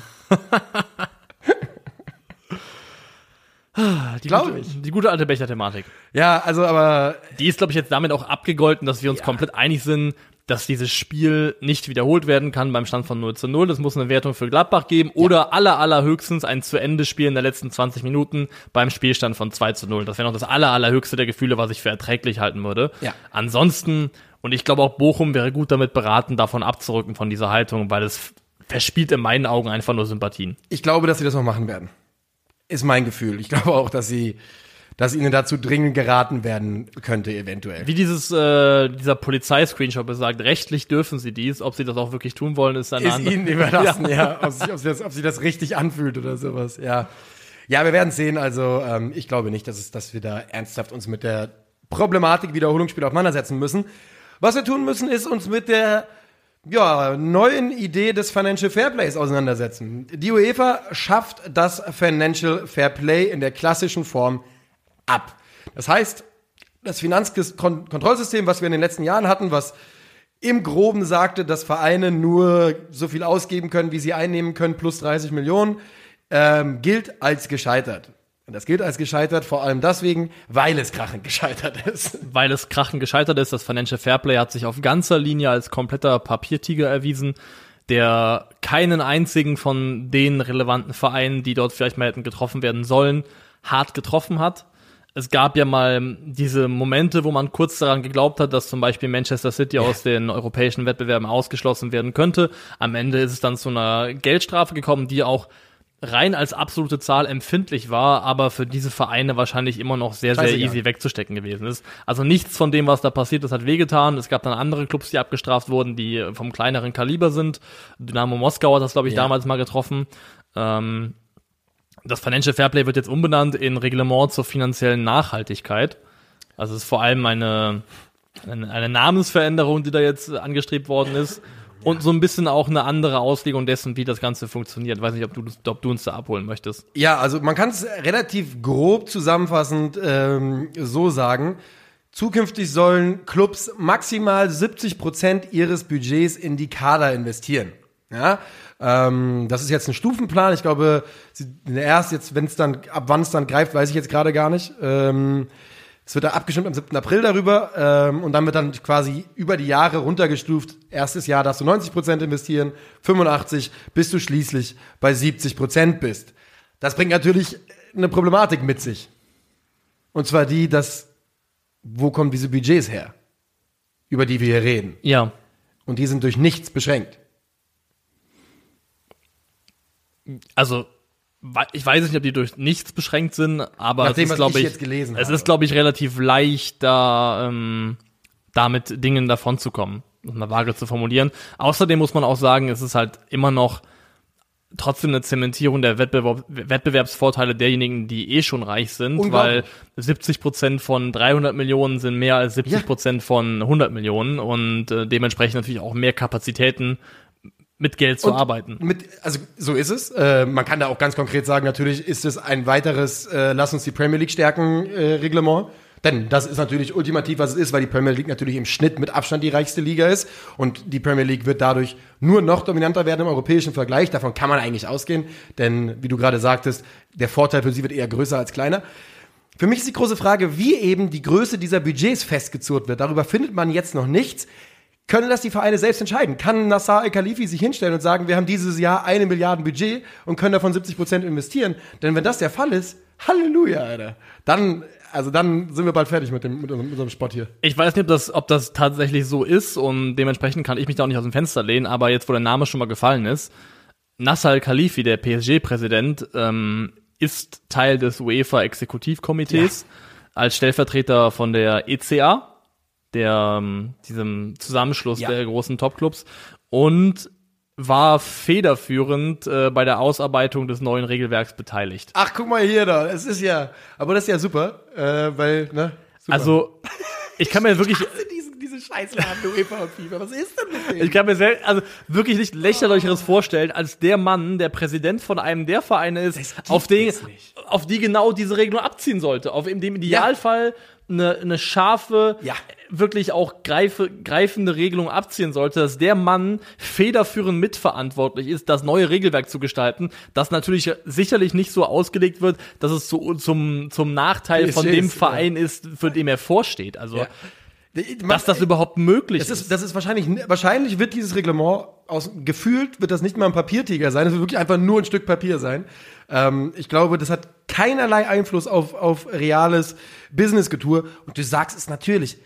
die, glaub gute, ich. die gute alte Becher-Thematik. Ja, also aber Die ist, glaube ich, jetzt damit auch abgegolten, dass wir uns komplett einig sind, dass dieses Spiel nicht wiederholt werden kann beim Stand von 0 zu 0. Es muss eine Wertung für Gladbach geben oder aller, allerhöchstens ein zu Ende Spiel in der letzten 20 Minuten beim Spielstand von 2 zu 0. Das wäre noch das aller, allerhöchste der Gefühle, was ich für erträglich halten würde. Ja. Ansonsten, und ich glaube auch Bochum wäre gut damit beraten, davon abzurücken von dieser Haltung, weil es verspielt in meinen Augen einfach nur Sympathien. ich glaube, dass sie das noch machen werden. Ist mein Gefühl. Ich glaube auch, dass sie, dass ihnen dazu dringend geraten werden könnte, eventuell. Wie dieses, äh, dieser Polizei-Screenshot besagt, rechtlich dürfen sie dies, ob sie das auch wirklich tun wollen, ist eine ist andere. ihnen überlassen, ja. Ob, sich, ob, sie das, ob sie das richtig anfühlt oder sowas, ja. Ja, wir werden sehen. Also ähm, ich glaube nicht, dass, es, dass wir da ernsthaft uns mit der Problematik Wiederholungsspiel auseinandersetzen müssen. Was wir tun müssen, ist uns mit der ja, neuen Idee des Financial Fairplays auseinandersetzen. Die UEFA schafft das Financial Fairplay in der klassischen Form ab. Das heißt, das Finanzkontrollsystem, was wir in den letzten Jahren hatten, was im Groben sagte, dass Vereine nur so viel ausgeben können, wie sie einnehmen können, plus 30 Millionen, ähm, gilt als gescheitert. Und das gilt als gescheitert vor allem deswegen, weil es krachend gescheitert ist. weil es krachen gescheitert ist. Das Financial Fairplay hat sich auf ganzer Linie als kompletter Papiertiger erwiesen, der keinen einzigen von den relevanten Vereinen, die dort vielleicht mal hätten getroffen werden sollen, hart getroffen hat. Es gab ja mal diese Momente, wo man kurz daran geglaubt hat, dass zum Beispiel Manchester City aus den europäischen Wettbewerben ausgeschlossen werden könnte. Am Ende ist es dann zu einer Geldstrafe gekommen, die auch rein als absolute Zahl empfindlich war, aber für diese Vereine wahrscheinlich immer noch sehr, sehr Scheißegal. easy wegzustecken gewesen ist. Also nichts von dem, was da passiert ist, hat wehgetan. Es gab dann andere Clubs, die abgestraft wurden, die vom kleineren Kaliber sind. Dynamo Moskau hat das, glaube ich, Ja. damals mal getroffen. Ähm, das Financial Fairplay wird jetzt umbenannt in Reglement zur finanziellen Nachhaltigkeit. Also es ist vor allem eine, eine, eine Namensveränderung, die da jetzt angestrebt worden ist. Und so ein bisschen auch eine andere Auslegung dessen, wie das Ganze funktioniert. Weiß nicht, ob du, ob du uns da abholen möchtest. Ja, also man kann es relativ grob zusammenfassend ähm, so sagen. Zukünftig sollen Clubs maximal 70 Prozent ihres Budgets in die Kader investieren. Ja, ähm, das ist jetzt ein Stufenplan. Ich glaube, erst jetzt, wenn es dann, ab wann es dann greift, weiß ich jetzt gerade gar nicht. Ähm, es wird da abgestimmt am 7. April darüber ähm, und dann wird dann quasi über die Jahre runtergestuft. Erstes Jahr darfst du 90 Prozent investieren, 85, bis du schließlich bei 70 Prozent bist. Das bringt natürlich eine Problematik mit sich. Und zwar die, dass, wo kommen diese Budgets her, über die wir hier reden? Ja. Und die sind durch nichts beschränkt. Also, ich weiß nicht, ob die durch nichts beschränkt sind, aber Nach dem, es ist, glaube ich ich, es habe. ist, glaube ich, relativ leicht, da ähm, damit Dingen davon zu kommen, um eine vage zu formulieren. Außerdem muss man auch sagen, es ist halt immer noch trotzdem eine Zementierung der Wettbewerb Wettbewerbsvorteile derjenigen, die eh schon reich sind, weil Unglaublich. 70 Prozent von 300 Millionen sind mehr als 70 Prozent von 100 Millionen und äh, dementsprechend natürlich auch mehr Kapazitäten mit Geld zu Und arbeiten. Mit, also so ist es. Äh, man kann da auch ganz konkret sagen, natürlich ist es ein weiteres äh, Lass uns die Premier League stärken äh, Reglement. Denn das ist natürlich ultimativ, was es ist, weil die Premier League natürlich im Schnitt mit Abstand die reichste Liga ist. Und die Premier League wird dadurch nur noch dominanter werden im europäischen Vergleich. Davon kann man eigentlich ausgehen. Denn, wie du gerade sagtest, der Vorteil für sie wird eher größer als kleiner. Für mich ist die große Frage, wie eben die Größe dieser Budgets festgezurrt wird. Darüber findet man jetzt noch nichts. Können das die Vereine selbst entscheiden? Kann Nassar El-Khalifi sich hinstellen und sagen, wir haben dieses Jahr eine Milliarde Budget und können davon 70 Prozent investieren? Denn wenn das der Fall ist, Halleluja, Alter. Dann, also dann sind wir bald fertig mit dem, mit unserem Spot hier. Ich weiß nicht, ob das, ob das tatsächlich so ist und dementsprechend kann ich mich da auch nicht aus dem Fenster lehnen, aber jetzt, wo der Name schon mal gefallen ist, Nasser Al-Khalifi, der PSG-Präsident, ähm, ist Teil des UEFA-Exekutivkomitees als Stellvertreter von der ECA, der, ähm, diesem Zusammenschluss Ja. der großen Topclubs und war federführend äh, bei der Ausarbeitung des neuen Regelwerks beteiligt. Ach, guck mal hier da. Es ist ja, aber das ist ja super, äh, weil, ne? Super. Also, ich kann mir wirklich, Scheißladen, UEFA und FIFA, was ist denn mit denen? Ich kann mir sel also wirklich nicht lächerlicheres vorstellen, als der Mann, der Präsident von einem der Vereine ist, auf den, auf die genau diese Regelung abziehen sollte. Auf in dem Idealfall eine, eine scharfe, Ja. wirklich auch greife, greifende Regelung abziehen sollte, dass der Mann federführend mitverantwortlich ist, das neue Regelwerk zu gestalten, das natürlich sicherlich nicht so ausgelegt wird, dass es zu, zum, zum Nachteil von dem. Verein ist, für den er vorsteht. Also, Ja. Dass das überhaupt möglich Das ist, das ist wahrscheinlich, wahrscheinlich wird dieses Reglement aus, gefühlt wird das nicht mal ein Papiertiger sein, es wird wirklich einfach nur ein Stück Papier sein. Ähm, ich glaube, das hat keinerlei Einfluss auf, auf reales Business-Getue. Und du sagst es natürlich,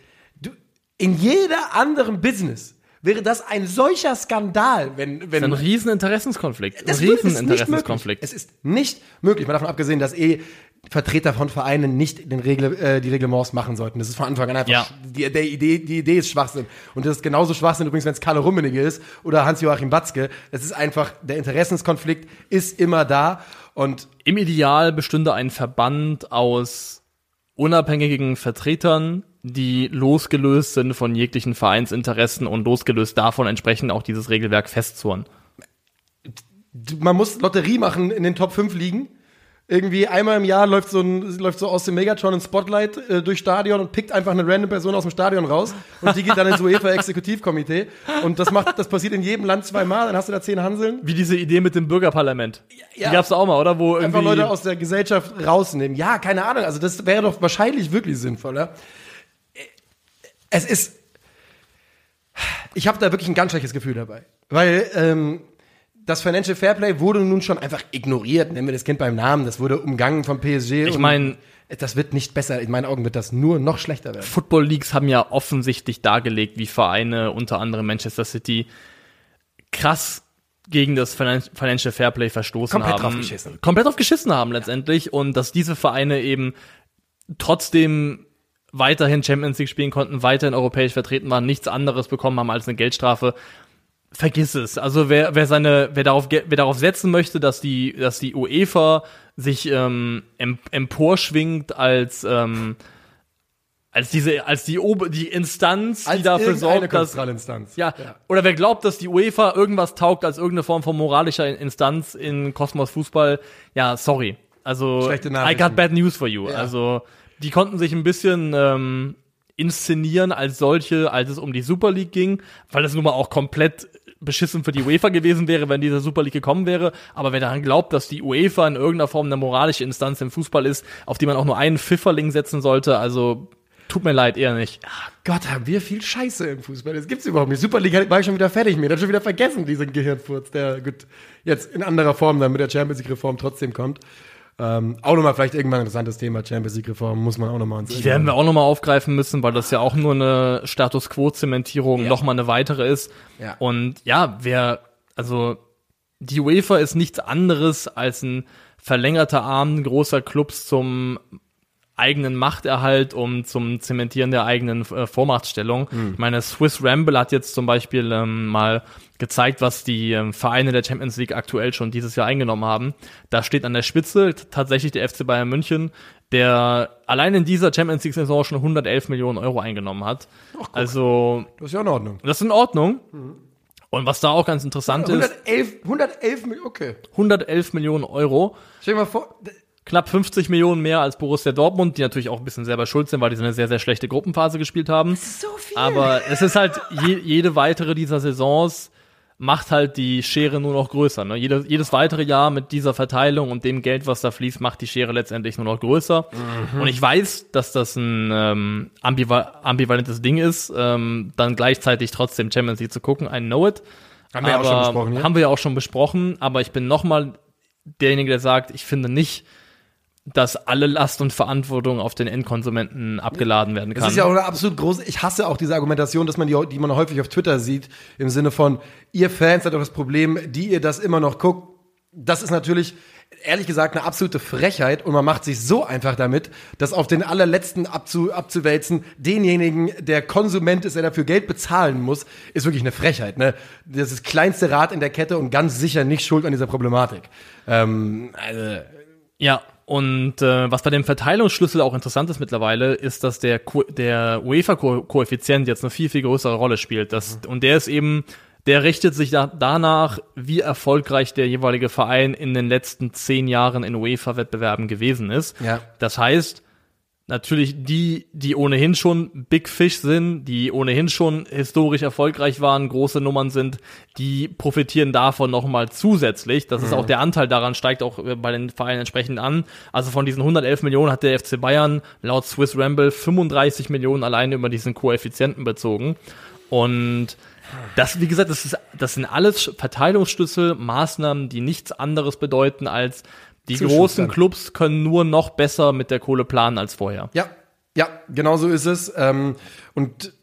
du, in jeder anderen Business wäre das ein solcher Skandal, wenn, wenn ein riesen Interessenskonflikt. Ein Das riesen ist nicht möglich. Interessenskonflikt. Es ist nicht möglich, mal davon abgesehen, dass eh Vertreter von Vereinen nicht den Regel, äh, die Reglements machen sollten. Das ist von Anfang an einfach, Ja. die, der Idee, die Idee ist Schwachsinn. Und das ist genauso Schwachsinn übrigens, wenn es Karl Rummenigge ist oder Hans-Joachim Batzke. Das ist einfach, der Interessenskonflikt ist immer da. Und Im Ideal bestünde ein Verband aus unabhängigen Vertretern, die losgelöst sind von jeglichen Vereinsinteressen und losgelöst davon entsprechend auch dieses Regelwerk festzurren. man muss Lotterie machen in den Top 5 Ligen. Irgendwie einmal im Jahr läuft so, ein, läuft so aus dem Megatron ein Spotlight äh, durch Stadion und pickt einfach eine random Person aus dem Stadion raus und die geht dann ins UEFA-Exekutivkomitee. Und das macht, das passiert in jedem Land zweimal, dann hast du da zehn Hanseln. Wie diese Idee mit dem Bürgerparlament. Ja. Die gab's auch mal, oder? Wo Einfach irgendwie Leute aus der Gesellschaft rausnehmen. Ja, keine Ahnung. Also das wäre doch wahrscheinlich wirklich sinnvoller. Es ist. Ich habe da wirklich ein ganz schlechtes Gefühl dabei. Weil ähm, das Financial Fairplay wurde nun schon einfach ignoriert. Nennen wir das Kind beim Namen. Das wurde umgangen vom PSG. Ich und mein- das wird nicht besser. In meinen Augen wird das nur noch schlechter werden. Football Leagues haben ja offensichtlich dargelegt, wie Vereine, unter anderem Manchester City, krass gegen das Finan- Financial Fairplay verstoßen Komplett haben. drauf geschissen. Komplett drauf geschissen haben letztendlich und dass diese Vereine eben trotzdem weiterhin Champions League spielen konnten, weiterhin europäisch vertreten waren, nichts anderes bekommen haben als eine Geldstrafe. Vergiss es. Also wer, wer seine, wer darauf, wer darauf setzen möchte, dass die, dass die UEFA sich ähm, em, emporschwingt als ähm, als diese, als die Ober, die Instanz, die dafür sorgt, dass Kontrollinstanz. ja, oder wer glaubt, dass die UEFA irgendwas taugt als irgendeine Form von moralischer Instanz in Kosmos Fußball, ja, sorry. Also, I got bad news for you. Ja. Also, die konnten sich ein bisschen ähm, inszenieren als solche, als es um die Super League ging, weil das nun mal auch komplett beschissen für die UEFA gewesen wäre, wenn diese Super League gekommen wäre. Aber wer daran glaubt, dass die UEFA in irgendeiner Form eine moralische Instanz im Fußball ist, auf die man auch nur einen Pfifferling setzen sollte, also tut mir leid, eher nicht. Gott, haben wir viel Scheiße im Fußball. Das gibt's überhaupt nicht. Super League war ich schon wieder fertig mit. Hab schon wieder vergessen, diesen Gehirnfurz, der gut jetzt in anderer Form dann mit der Champions League Reform trotzdem kommt. Ähm, auch nochmal vielleicht irgendwann ein interessantes Thema, Champions League Reform, muss man auch nochmal uns Die werden wir auch nochmal aufgreifen müssen, weil das ja auch nur eine Status Quo-Zementierung Ja. nochmal eine weitere ist. Ja. Und ja, wer, also die UEFA ist nichts anderes als ein verlängerter Arm großer Clubs zum eigenen Machterhalt, um zum Zementieren der eigenen äh, Vormachtstellung. Ich meine, Swiss Ramble hat jetzt zum Beispiel ähm, mal gezeigt, was die ähm, Vereine der Champions League aktuell schon dieses Jahr eingenommen haben. Da steht an der Spitze tatsächlich der FC Bayern München, der allein in dieser Champions League Saison schon 111 Millionen Euro eingenommen hat. also, Das ist ja in Ordnung. das ist in Ordnung. Und was da auch ganz interessant ist, 111, 111 Millionen, okay. 111 Millionen Euro. Stell dir mal vor, knapp 50 Millionen mehr als Borussia Dortmund, die natürlich auch ein bisschen selber schuld sind, weil die so eine sehr, sehr schlechte Gruppenphase gespielt haben. So viel. Aber es ist halt je, jede weitere dieser Saisons macht halt die Schere nur noch größer. Ne? Jedes, jedes weitere Jahr mit dieser Verteilung und dem Geld, was da fließt, macht die Schere letztendlich nur noch größer. Mhm. Und ich weiß, dass das ein ähm, ambival ambivalentes Ding ist, ähm, dann gleichzeitig trotzdem Champions League zu gucken. I know it. Haben wir ja auch schon Aber- besprochen, ja? Haben wir ja auch schon besprochen, aber ich bin nochmal derjenige, der sagt, ich finde nicht, dass alle Last und Verantwortung auf den Endkonsumenten abgeladen werden kann. Das ist ja auch eine absolut große, ich hasse auch diese Argumentation, dass man die, die man häufig auf Twitter sieht, im Sinne von, ihr Fans seid doch das Problem, die ihr das immer noch guckt. Das ist natürlich, ehrlich gesagt, eine absolute Frechheit und man macht sich so einfach damit, das auf den allerletzten abzu, abzuwälzen, denjenigen, der Konsument ist, der dafür Geld bezahlen muss, ist wirklich eine Frechheit. Ne? Das ist das kleinste Rad in der Kette und ganz sicher nicht schuld an dieser Problematik. Ähm, also, Ja, und äh, was bei dem Verteilungsschlüssel auch interessant ist mittlerweile, ist, dass der, Ko der UEFA-Koeffizient jetzt eine viel, viel größere Rolle spielt. Das, Und der ist eben, der richtet sich da, danach, wie erfolgreich der jeweilige Verein in den letzten zehn Jahren in UEFA-Wettbewerben gewesen ist. Ja. Das heißt, natürlich die, die ohnehin schon Big Fish sind, die ohnehin schon historisch erfolgreich waren, große Nummern sind, die profitieren davon nochmal zusätzlich. Das ist auch der Anteil daran steigt auch äh, bei den Vereinen entsprechend an. Also von diesen 111 Millionen hat der FC Bayern laut Swiss Ramble 35 Millionen alleine über diesen Koeffizienten bezogen. Und das, wie gesagt, das, ist, das sind alles Verteilungsschlüssel, Maßnahmen, die nichts anderes bedeuten als die großen Clubs können nur noch besser mit der Kohle planen als vorher. Ja, ja, genau so ist es. Ähm, und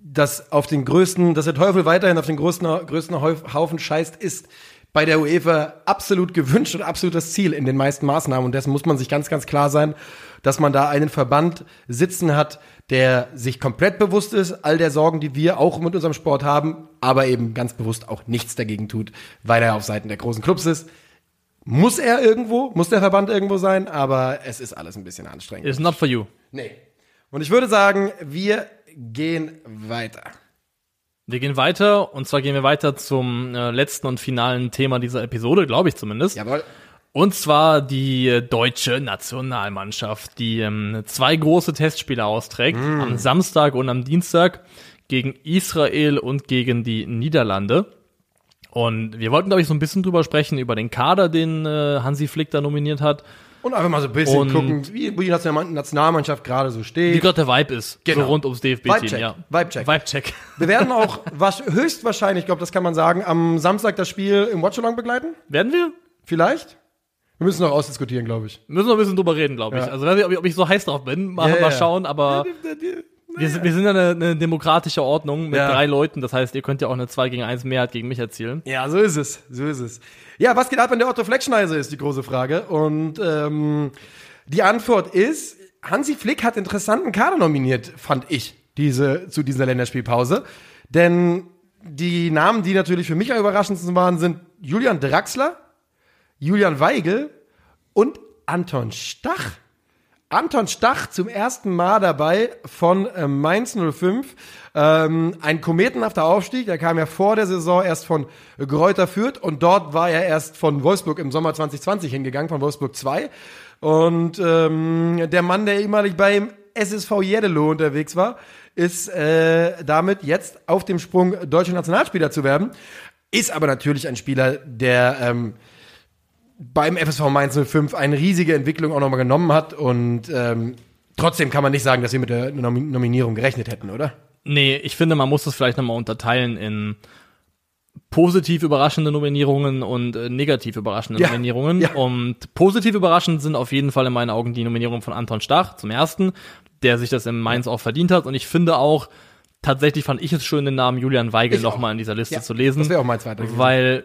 dass auf den größten, dass der Teufel weiterhin auf den größten, größten Haufen scheißt, ist bei der UEFA absolut gewünscht und absolut das Ziel in den meisten Maßnahmen. Und dessen muss man sich ganz, ganz klar sein, dass man da einen Verband sitzen hat, der sich komplett bewusst ist, all der Sorgen, die wir auch mit unserem Sport haben, aber eben ganz bewusst auch nichts dagegen tut, weil er auf Seiten der großen Clubs ist. Muss er irgendwo, muss der Verband irgendwo sein, aber es ist alles ein bisschen anstrengend. It's not for you. Nee. Und ich würde sagen, wir gehen weiter. Wir gehen weiter und zwar gehen wir weiter zum äh, letzten und finalen Thema dieser Episode, glaube ich zumindest. Jawohl. Und zwar die äh, deutsche Nationalmannschaft, die ähm, zwei große Testspiele austrägt, am Samstag und am Dienstag gegen Israel und gegen die Niederlande. Und wir wollten, glaube ich, so ein bisschen drüber sprechen, über den Kader, den äh, Hansi Flick da nominiert hat, Und einfach mal so ein bisschen Und- gucken, wie, wie die National- Nationalmannschaft gerade so wie steht. gerade der Vibe ist, Genau. so rund ums DFB-Team. Vibe-Check. Ja. Vibe-Check. Vibe-Check. Wir werden auch wasch- höchstwahrscheinlich, ich glaube, das kann man sagen, am Samstag das Spiel im Watchalong begleiten. Werden wir? Vielleicht. Wir müssen noch ausdiskutieren, glaube ich. Müssen wir ein bisschen drüber reden, glaube ich. Ja. Also ob ich, ob ich so heiß drauf bin, mal, Ja, mal schauen, aber wir, sind, wir sind ja eine, eine demokratische Ordnung mit Ja. drei Leuten. Das heißt, ihr könnt ja auch eine 2 gegen 1 Mehrheit gegen mich erzielen. Ja, so ist es. So ist es. Ja, was geht ab in der Otto Fleckschneise, ist die große Frage. Und ähm, die Antwort ist, Hansi Flick hat interessanten Kader nominiert, fand ich, diese, zu dieser Länderspielpause. Denn die Namen, die natürlich für mich am überraschendsten waren, sind Julian Draxler, Julian Weigel und Anton Stach. Anton Stach zum ersten Mal dabei von äh, Mainz 05. Ähm, ein kometenhafter Aufstieg. Der kam ja vor der Saison erst von Gräuter Fürth und dort war er erst von Wolfsburg im Sommer 2020 hingegangen, von Wolfsburg 2. Und ähm, der Mann, der ehemalig beim SSV Jeddelo unterwegs war, ist äh, damit jetzt auf dem Sprung, deutscher Nationalspieler zu werden. Ist aber natürlich ein Spieler, der ähm, beim FSV Mainz 05 eine riesige Entwicklung auch nochmal genommen hat und ähm, trotzdem kann man nicht sagen, dass wir mit der Nomi- Nominierung gerechnet hätten, oder? Nee, ich finde, man muss das vielleicht nochmal unterteilen in positiv überraschende Nominierungen und äh, negativ überraschende Ja, Nominierungen. ja. Und positiv überraschend sind auf jeden Fall in meinen Augen die Nominierungen von Anton Stach zum ersten, der sich das in Mainz auch verdient hat. Und ich finde auch, tatsächlich fand ich es schön, den Namen Julian Weigel nochmal in dieser Liste Ja, zu lesen. Das wäre auch mein zweiter weil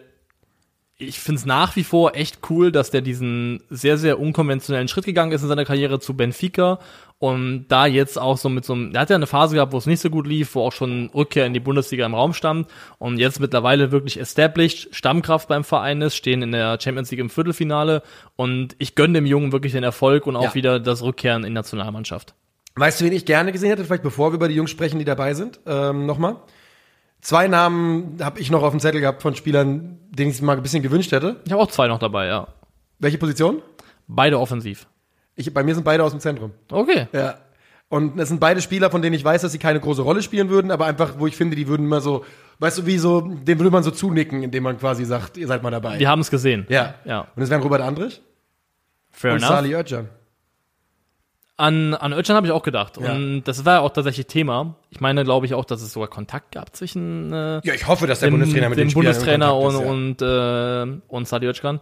ich finde es nach wie vor echt cool, dass der diesen sehr, sehr unkonventionellen Schritt gegangen ist in seiner Karriere zu Benfica und da jetzt auch so mit so einem, er hat ja eine Phase gehabt, wo es nicht so gut lief, wo auch schon Rückkehr in die Bundesliga im Raum stand und jetzt mittlerweile wirklich established, Stammkraft beim Verein ist, stehen in der Champions League im Viertelfinale und ich gönne dem Jungen wirklich den Erfolg und auch Ja. wieder das Rückkehren in die Nationalmannschaft. Weißt du, wen ich gerne gesehen hätte, vielleicht bevor wir über die Jungs sprechen, die dabei sind, ähm, nochmal? Zwei Namen habe ich noch auf dem Zettel gehabt von Spielern, denen ich es mal ein bisschen gewünscht hätte. Ich habe auch zwei noch dabei, ja. Welche Position? Beide offensiv. Ich, bei mir sind beide aus dem Zentrum. Okay. Ja. Und es sind beide Spieler, von denen ich weiß, dass sie keine große Rolle spielen würden, aber einfach, wo ich finde, die würden immer so, weißt du, wie so, dem würde man so zunicken, indem man quasi sagt, ihr seid mal dabei. Wir haben es gesehen. ja. Ja. Und es wären Robert Andrich Fair und enough. Sali Özcan. An, an Özcan habe ich auch gedacht. Ja. Und das war ja auch tatsächlich Thema. Ich meine, glaube ich auch, dass es sogar Kontakt gab zwischen äh, Ja, ich hoffe, dass der dem, Bundestrainer mit dem Bundestrainer und, ist, ja. und, äh, und Sadi Özcan.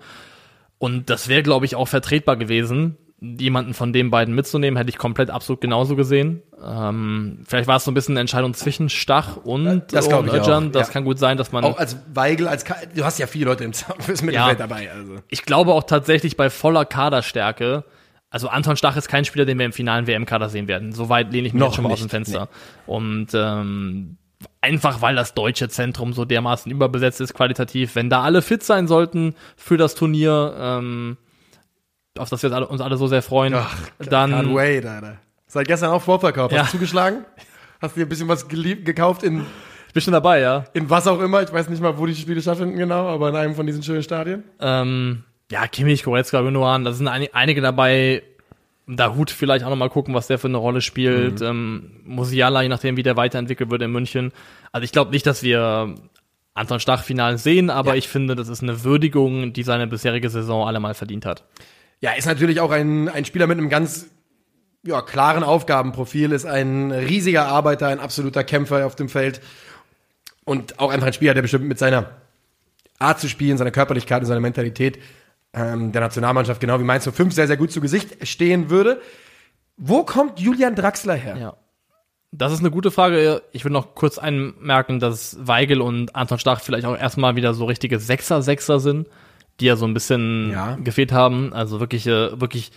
Und das wäre, glaube ich, auch vertretbar gewesen, jemanden von den beiden mitzunehmen, hätte ich komplett absolut genauso gesehen. Ähm, vielleicht war es so ein bisschen eine Entscheidung zwischen Stach und, Das und Özcan. Das ja. kann gut sein, dass man Auch als Weigel, als Ka du hast ja viele Leute im Zaun fürs Mittelfeld Ja. dabei. Also. ich glaube auch tatsächlich bei voller Kaderstärke, also Anton Stach ist kein Spieler, den wir im finalen WM-Kader sehen werden. Soweit lehne ich mich schon mal aus dem Fenster. Und ähm, einfach weil das deutsche Zentrum so dermaßen überbesetzt ist qualitativ, wenn da alle fit sein sollten für das Turnier, ähm, auf das wir uns alle, uns alle so sehr freuen, Ach, dann Can't wait, Alter. Seit gestern auch Vorverkauf. Ja. Hast du zugeschlagen? Hast du dir ein bisschen was gelieb- gekauft in, ich bin schon dabei, ja. in was auch immer? Ich weiß nicht mal, wo die Spiele stattfinden genau, aber in einem von diesen schönen Stadien. Ähm, ja, Kimmich, Goretzka, Gündogan, da sind ein, einige dabei. Da Hut vielleicht auch noch mal gucken, was der für eine Rolle spielt. Mhm. Ähm, Musiala, je nachdem, wie der weiterentwickelt wird in München. Also ich glaube nicht, dass wir Anton Stach final sehen, aber Ja. ich finde, das ist eine Würdigung, die seine bisherige Saison allemal verdient hat. Ja, ist natürlich auch ein, ein Spieler mit einem ganz ja, klaren Aufgabenprofil, ist ein riesiger Arbeiter, ein absoluter Kämpfer auf dem Feld und auch einfach ein Spieler, der bestimmt mit seiner Art zu spielen, seiner Körperlichkeit und seiner Mentalität ähm, der Nationalmannschaft, genau wie Mainz 05, sehr, sehr gut zu Gesicht stehen würde. Wo kommt Julian Draxler her? Ja. Das ist eine gute Frage. Ich will noch kurz einmerken, dass Weigel und Anton Stach vielleicht auch erstmal wieder so richtige Sechser-Sechser sind, die ja so ein bisschen Ja. gefehlt haben. Also wirklich, äh, wirklich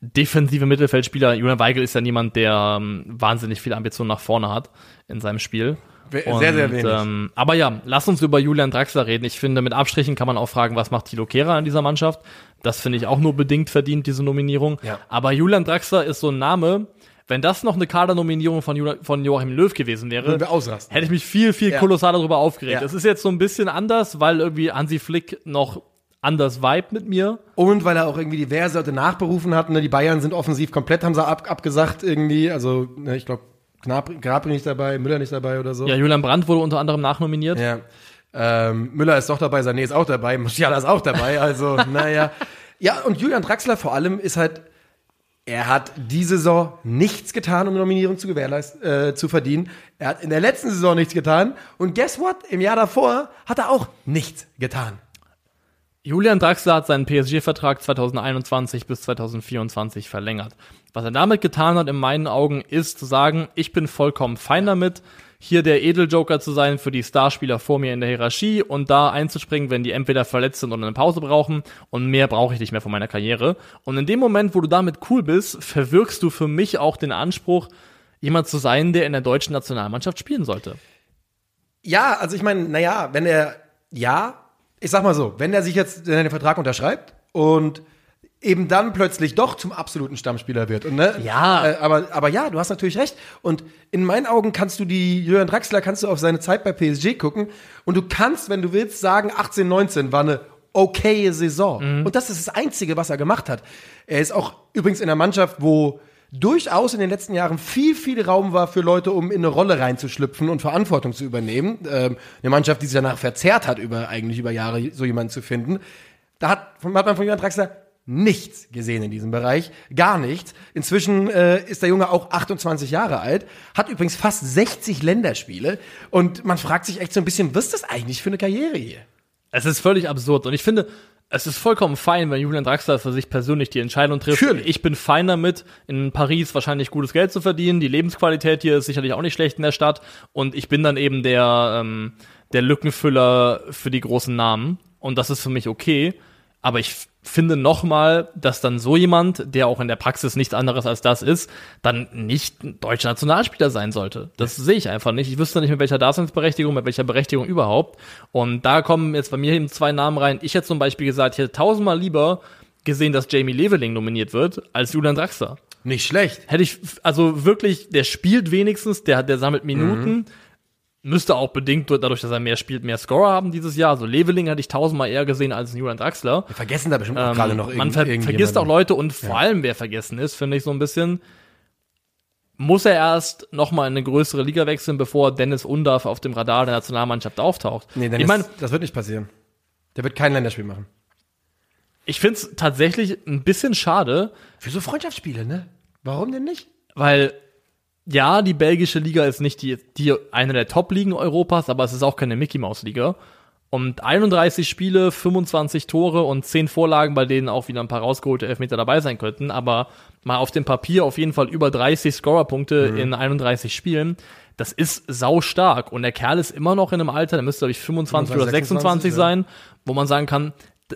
defensive Mittelfeldspieler. Julian Weigel ist ja niemand, der ähm, wahnsinnig viel Ambition nach vorne hat in seinem Spiel. We- sehr, sehr wenig. Ähm, aber ja, lass uns über Julian Draxler reden. Ich finde, mit Abstrichen kann man auch fragen, was macht Thilo Kehrer in dieser Mannschaft? Das finde ich auch nur bedingt verdient, diese Nominierung. Ja. Aber Julian Draxler ist so ein Name, wenn das noch eine Kadernominierung von, von Joachim Löw gewesen wäre, hätte ich mich viel, viel Ja. kolossaler darüber aufgeregt. Ja. Das ist jetzt so ein bisschen anders, weil irgendwie Hansi Flick noch anders vibe mit mir. Und weil er auch irgendwie diverse Leute nachberufen hat. Ne? Die Bayern sind offensiv komplett, haben sie ab, abgesagt irgendwie. Also, ne, ich glaube, Gnabry, Gnabry nicht dabei, Müller nicht dabei oder so. Ja, Julian Brandt wurde unter anderem nachnominiert. Ja. Ähm, Müller ist doch dabei, Sané ist auch dabei, Musiala ist auch dabei, also naja. Ja, und Julian Draxler vor allem ist halt, er hat die Saison nichts getan, um eine Nominierung zu gewährleisten, äh, zu verdienen. Er hat in der letzten Saison nichts getan und guess what? Im Jahr davor hat er auch nichts getan. Julian Draxler hat seinen PSG-Vertrag 2021 bis 2024 verlängert. Was er damit getan hat, in meinen Augen, ist zu sagen, ich bin vollkommen fein damit, hier der Edeljoker zu sein für die Starspieler vor mir in der Hierarchie und da einzuspringen, wenn die entweder verletzt sind oder eine Pause brauchen und mehr brauche ich nicht mehr von meiner Karriere. Und in dem Moment, wo du damit cool bist, verwirkst du für mich auch den Anspruch, jemand zu sein, der in der deutschen Nationalmannschaft spielen sollte. Ja, also ich meine, naja, wenn er, ja, ich sag mal so, wenn er sich jetzt den Vertrag unterschreibt und eben dann plötzlich doch zum absoluten Stammspieler wird. Und, ne, Ja. Äh, aber, aber ja, du hast natürlich recht. Und in meinen Augen kannst du die, Jürgen Draxler, kannst du auf seine Zeit bei PSG gucken und du kannst, wenn du willst, sagen, 18, 19 war eine okaye Saison. Und das ist das Einzige, was er gemacht hat. Er ist auch übrigens in einer Mannschaft, wo durchaus in den letzten Jahren viel, viel Raum war für Leute, um in eine Rolle reinzuschlüpfen und Verantwortung zu übernehmen. Ähm, eine Mannschaft, die sich danach verzerrt hat, über eigentlich über Jahre so jemanden zu finden. Da hat, hat man von Jürgen Draxler nichts gesehen in diesem Bereich, gar nichts. Inzwischen äh, ist der Junge auch 28 Jahre alt, hat übrigens fast 60 Länderspiele und man fragt sich echt so ein bisschen, was ist das eigentlich für eine Karriere hier? Es ist völlig absurd und ich finde, es ist vollkommen fein, wenn Julian Draxler für sich persönlich die Entscheidung trifft. Natürlich. Ich bin fein damit, in Paris wahrscheinlich gutes Geld zu verdienen. Die Lebensqualität hier ist sicherlich auch nicht schlecht in der Stadt und ich bin dann eben der, ähm, der Lückenfüller für die großen Namen und das ist für mich okay. Aber ich finde nochmal, dass dann so jemand, der auch in der Praxis nichts anderes als das ist, dann nicht ein deutscher Nationalspieler sein sollte. Das sehe ich einfach nicht. Ich wüsste nicht, mit welcher Daseinsberechtigung, mit welcher Berechtigung überhaupt. Und da kommen jetzt bei mir eben zwei Namen rein. Ich hätte zum Beispiel gesagt, ich hätte tausendmal lieber gesehen, dass Jamie Leveling nominiert wird, als Julian Draxler. Nicht schlecht. Hätte ich, also wirklich, der spielt wenigstens, der, der sammelt Minuten. Müsste auch bedingt durch- dadurch, dass er mehr spielt, mehr Scorer haben dieses Jahr. Also Leveling hatte ich tausendmal eher gesehen als Julian Draxler. Wir vergessen da bestimmt Ähm, gerade noch man ver vergisst auch. Leute und vor allem, wer vergessen ist, finde ich so ein bisschen, muss er erst noch mal in eine größere Liga wechseln, bevor Dennis Undaff auf dem Radar der Nationalmannschaft auftaucht. Nee, denn ich das, meine, das wird nicht passieren. Der wird kein Länderspiel machen. ich finde es tatsächlich ein bisschen schade, Für so Freundschaftsspiele, ne? Warum denn nicht? weil ja, die belgische Liga ist nicht die, die eine der Top-Ligen Europas, aber es ist auch keine Mickey-Maus-Liga. Und 31 Spiele, 25 Tore und 10 Vorlagen, bei denen auch wieder ein paar rausgeholte Elfmeter dabei sein könnten, aber mal auf dem Papier auf jeden Fall über 30 Scorerpunkte in 31 Spielen. Das ist sau stark und der Kerl ist immer noch in einem Alter, der müsste glaube ich 25 oder 26 26, sein, wo man sagen kann,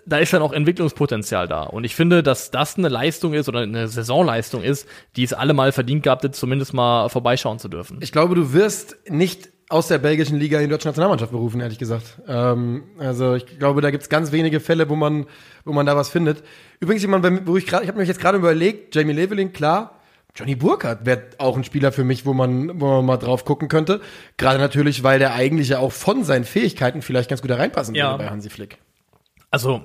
da ist ja noch Entwicklungspotenzial da. Und ich finde, dass das eine Leistung ist oder eine Saisonleistung ist, die es alle mal verdient gehabt hat, zumindest mal vorbeischauen zu dürfen. Ich glaube, du wirst nicht aus der belgischen Liga in die deutsche Nationalmannschaft berufen, ehrlich gesagt. Ähm, also ich glaube, da gibt's ganz wenige Fälle, wo man, wo man da was findet. Übrigens jemand, wo ich gerade, ich habe mir jetzt gerade überlegt, Jamie Leveling, klar. Johnny Burkhardt wäre auch ein Spieler für mich, wo man, wo man mal drauf gucken könnte. Gerade natürlich, weil der eigentlich ja auch von seinen Fähigkeiten vielleicht ganz gut da reinpassen Ja. würde bei Hansi Flick. Also,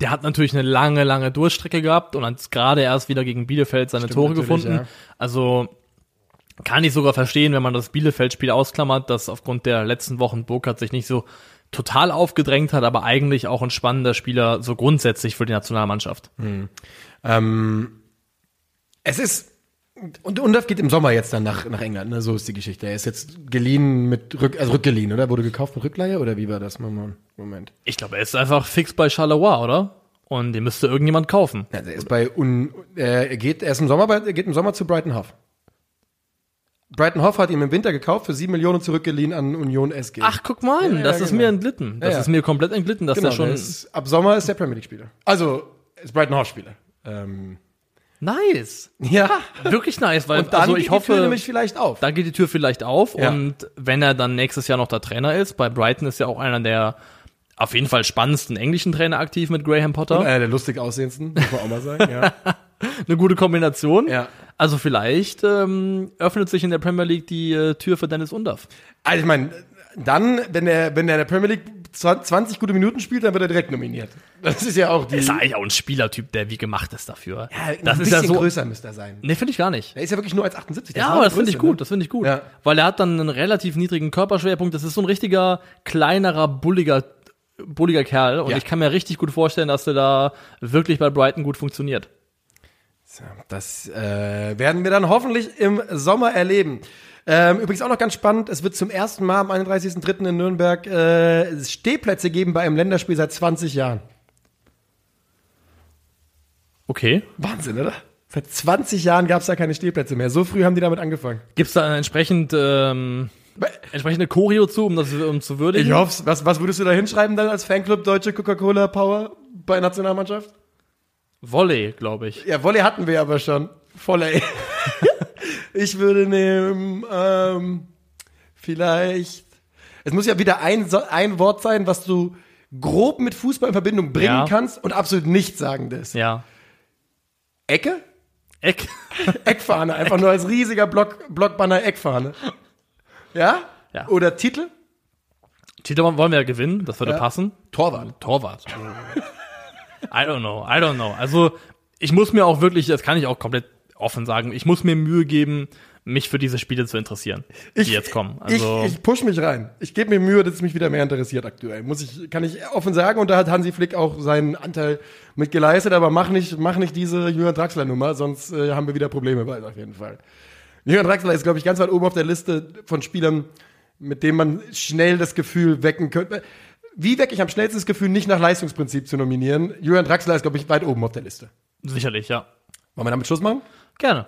der hat natürlich eine lange, lange Durchstrecke gehabt und hat gerade erst wieder gegen Bielefeld seine Stimmt Tore gefunden. ja. Also, kann ich sogar verstehen, wenn man das Bielefeld-Spiel ausklammert, dass aufgrund der letzten Wochen Burkhardt sich nicht so total aufgedrängt hat, aber eigentlich auch ein spannender Spieler so grundsätzlich für die Nationalmannschaft. Ähm, es ist und Undorf geht im Sommer jetzt dann nach, nach England, ne? So ist die Geschichte. Er ist jetzt geliehen mit Rück, also rückgeliehen, oder? Wurde gekauft mit Rückleihe oder wie war das? Moment. Ich glaube, er ist einfach fix bei Charleroi, oder? Und den müsste irgendjemand kaufen. Also er ist bei Un, er geht, er ist im Sommer bei, er geht im Sommer zu Brighton Hove. Brighton Hove hat ihn im Winter gekauft für sieben Millionen zurückgeliehen an Union SG. Ach, guck mal, Ja, ja, das ist genau. mir entglitten. Das Ja, ja. ist mir komplett entglitten, dass genau, der schon. ist, ab Sommer ist der Premier League Spieler. Also ist Brighton Hove Spieler. Ähm, nice. ja. Wirklich nice, weil Und dann also geht ich die Tür hoffe, nämlich vielleicht auf. da geht die Tür vielleicht auf Ja. und wenn er dann nächstes Jahr noch der Trainer ist, bei Brighton ist ja auch einer der auf jeden Fall spannendsten englischen Trainer aktiv mit Graham Potter. Und einer der lustig aussehendsten, muss man auch mal sagen. Ja. Eine gute Kombination. Ja. Also vielleicht ähm, öffnet sich in der Premier League die äh, Tür für Dennis Undorf. Also ich meine, dann, wenn er, wenn er in der Premier League 20 gute Minuten spielt, dann wird er direkt nominiert. Das ist ja auch die. Ist ja eigentlich auch ein Spielertyp, der wie gemacht ist dafür. ja, das ist ja so. größer müsste er sein. Nee, finde ich gar nicht. Er ist ja wirklich nur als 78. Ja, aber das finde ich ne? gut, das finde ich gut. Ja. Weil er hat dann einen relativ niedrigen Körperschwerpunkt. Das ist so ein richtiger, kleinerer, bulliger, bulliger Kerl. Und Ja. ich kann mir richtig gut vorstellen, dass der da wirklich bei Brighton gut funktioniert. So, Das äh, werden wir dann hoffentlich im Sommer erleben. Ähm, übrigens auch noch ganz spannend, es wird zum ersten Mal am 31.03. in Nürnberg äh, Stehplätze geben bei einem Länderspiel seit 20 Jahren. Okay. Wahnsinn, oder? Seit 20 Jahren gab es da keine Stehplätze mehr. So früh haben die damit angefangen. Gibt's da entsprechend ähm, entsprechende Choreo zu, um das um zu würdigen? Ich hoffe Was, was würdest du da hinschreiben dann als Fanclub Deutsche Coca-Cola Power bei Nationalmannschaft? Volley, glaube ich. Ja, Volley hatten wir aber schon. Volley. ich würde nehmen, ähm, vielleicht. Es muss ja wieder ein, ein Wort sein, was du grob mit Fußball in Verbindung bringen Ja. kannst und absolut nichts sagendes. Ja. Ecke? Eck. Eckfahne, einfach nur als riesiger Block, Blockbanner Eckfahne. Ja? Ja. Oder Titel? Titel wollen wir ja gewinnen, das würde Ja. passen. Torwart. Torwart. I don't know, I don't know. Also, ich muss mir auch wirklich, das kann ich auch komplett offen sagen, ich muss mir Mühe geben, mich für diese Spiele zu interessieren, die jetzt kommen. Also, ich, ich push mich rein. Ich gebe mir Mühe, dass es mich wieder mehr interessiert aktuell. Muss ich, kann ich offen sagen. Und da hat Hansi Flick auch seinen Anteil mit geleistet. Aber mach nicht, mach nicht diese Julian Draxler Nummer, sonst äh, haben wir wieder Probleme bald auf jeden Fall. Julian Draxler ist, glaube ich, ganz weit oben auf der Liste von Spielern, mit denen man schnell das Gefühl wecken könnte. Wie wecke ich am schnellsten das Gefühl, nicht nach Leistungsprinzip zu nominieren? Julian Draxler ist, glaube ich, weit oben auf der Liste. sicherlich, ja. Wollen wir damit Schluss machen? Gerne.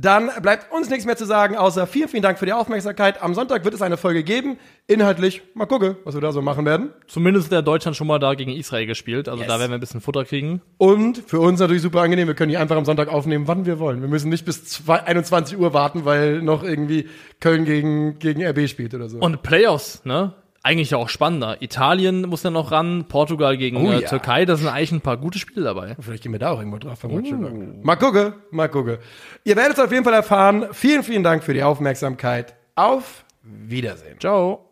Dann bleibt uns nichts mehr zu sagen, außer vielen, vielen Dank für die Aufmerksamkeit. Am Sonntag wird es eine Folge geben. Inhaltlich, mal gucken, was wir da so machen werden. Zumindest der Deutschland schon mal da gegen Israel gespielt, also Yes. da werden wir ein bisschen Futter kriegen. Und für uns natürlich super angenehm, wir können die einfach am Sonntag aufnehmen, wann wir wollen. Wir müssen nicht bis zwei- 21 Uhr warten, weil noch irgendwie Köln gegen, gegen RB spielt oder so. Und Playoffs, ne? Eigentlich auch spannender. Italien muss ja noch ran, Portugal gegen Oh äh, ja. Türkei, da sind eigentlich ein paar gute Spiele dabei. Vielleicht gehen wir da auch irgendwo drauf. Uh. Mal gucken, mal gucken. Ihr werdet es auf jeden Fall erfahren. Vielen, vielen Dank für die Aufmerksamkeit. Auf Wiedersehen. Ciao.